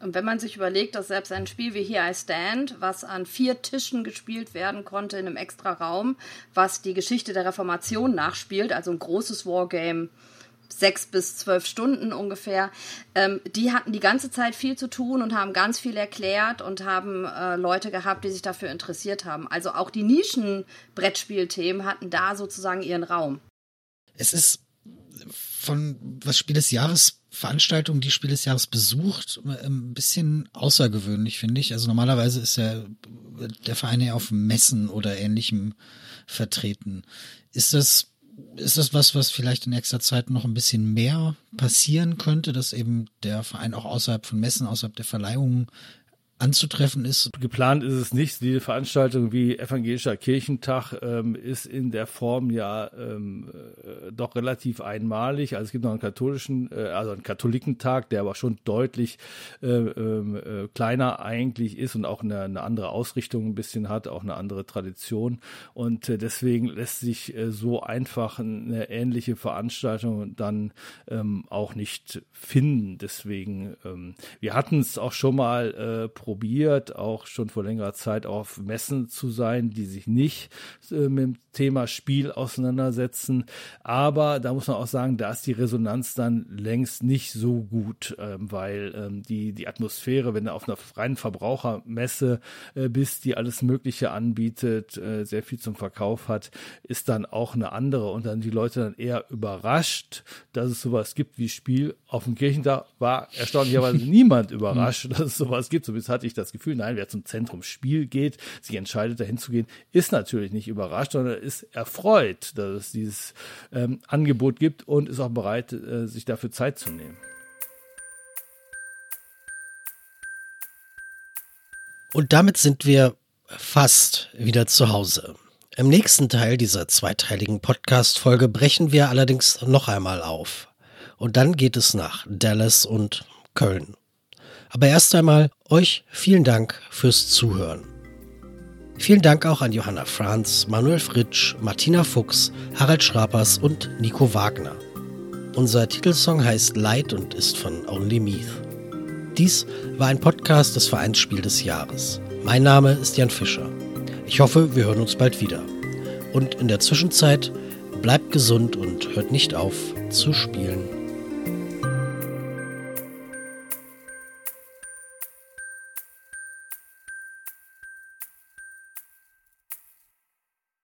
Und wenn man sich überlegt, dass selbst ein Spiel wie Here I Stand, was an vier Tischen gespielt werden konnte in einem extra Raum, was die Geschichte der Reformation nachspielt, also ein großes Wargame, sechs bis zwölf Stunden ungefähr, ähm, die hatten die ganze Zeit viel zu tun und haben ganz viel erklärt und haben äh, Leute gehabt, die sich dafür interessiert haben. Also auch die Nischen-Brettspielthemen hatten da sozusagen ihren Raum. Es ist von was Spiel des Jahres Veranstaltung, die Spiel des Jahres besucht, ein bisschen außergewöhnlich, finde ich. Also normalerweise ist ja der Verein ja auf Messen oder ähnlichem vertreten. Ist das, ist das was, was vielleicht in nächster Zeit noch ein bisschen mehr passieren könnte, dass eben der Verein auch außerhalb von Messen, außerhalb der Verleihungen anzutreffen ist. Geplant ist es nicht. Die Veranstaltung wie Evangelischer Kirchentag ähm, ist in der Form ja ähm, äh, doch relativ einmalig. Also es gibt noch einen katholischen, äh, also einen Katholikentag, der aber schon deutlich äh, ähm, äh, kleiner eigentlich ist und auch eine, eine, andere Ausrichtung ein bisschen hat, auch eine andere Tradition. Und äh, deswegen lässt sich äh, so einfach eine ähnliche Veranstaltung dann ähm, auch nicht finden. Deswegen, ähm, wir hatten es auch schon mal äh, probiert, auch schon vor längerer Zeit auf Messen zu sein, die sich nicht äh, mit dem Thema Spiel auseinandersetzen. Aber da muss man auch sagen, da ist die Resonanz dann längst nicht so gut, ähm, weil ähm, die, die Atmosphäre, wenn du auf einer freien Verbrauchermesse äh, bist, die alles Mögliche anbietet, äh, sehr viel zum Verkauf hat, ist dann auch eine andere und dann die Leute dann eher überrascht, dass es sowas gibt wie Spiel. Auf dem Kirchentag war erstaunlicherweise (laughs) niemand überrascht, dass es sowas gibt. Zumindest hatte ich das Gefühl, nein, wer zum Zentrum Spiel geht, sich entscheidet, dahin zu gehen, ist natürlich nicht überrascht, sondern ist erfreut, dass es dieses ähm, Angebot gibt und ist auch bereit, äh, sich dafür Zeit zu nehmen. Und damit sind wir fast wieder zu Hause. Im nächsten Teil dieser zweiteiligen Podcast-Folge brechen wir allerdings noch einmal auf. Und dann geht es nach Dallas und Köln. Aber erst einmal euch vielen Dank fürs Zuhören. Vielen Dank auch an Johanna Franz, Manuel Fritsch, Martina Fuchs, Harald Schrapers und Nico Wagner. Unser Titelsong heißt Light und ist von Only Meath. Dies war ein Podcast des Vereinsspiel des Jahres. Mein Name ist Jan Fischer. Ich hoffe, wir hören uns bald wieder. Und in der Zwischenzeit bleibt gesund und hört nicht auf zu spielen.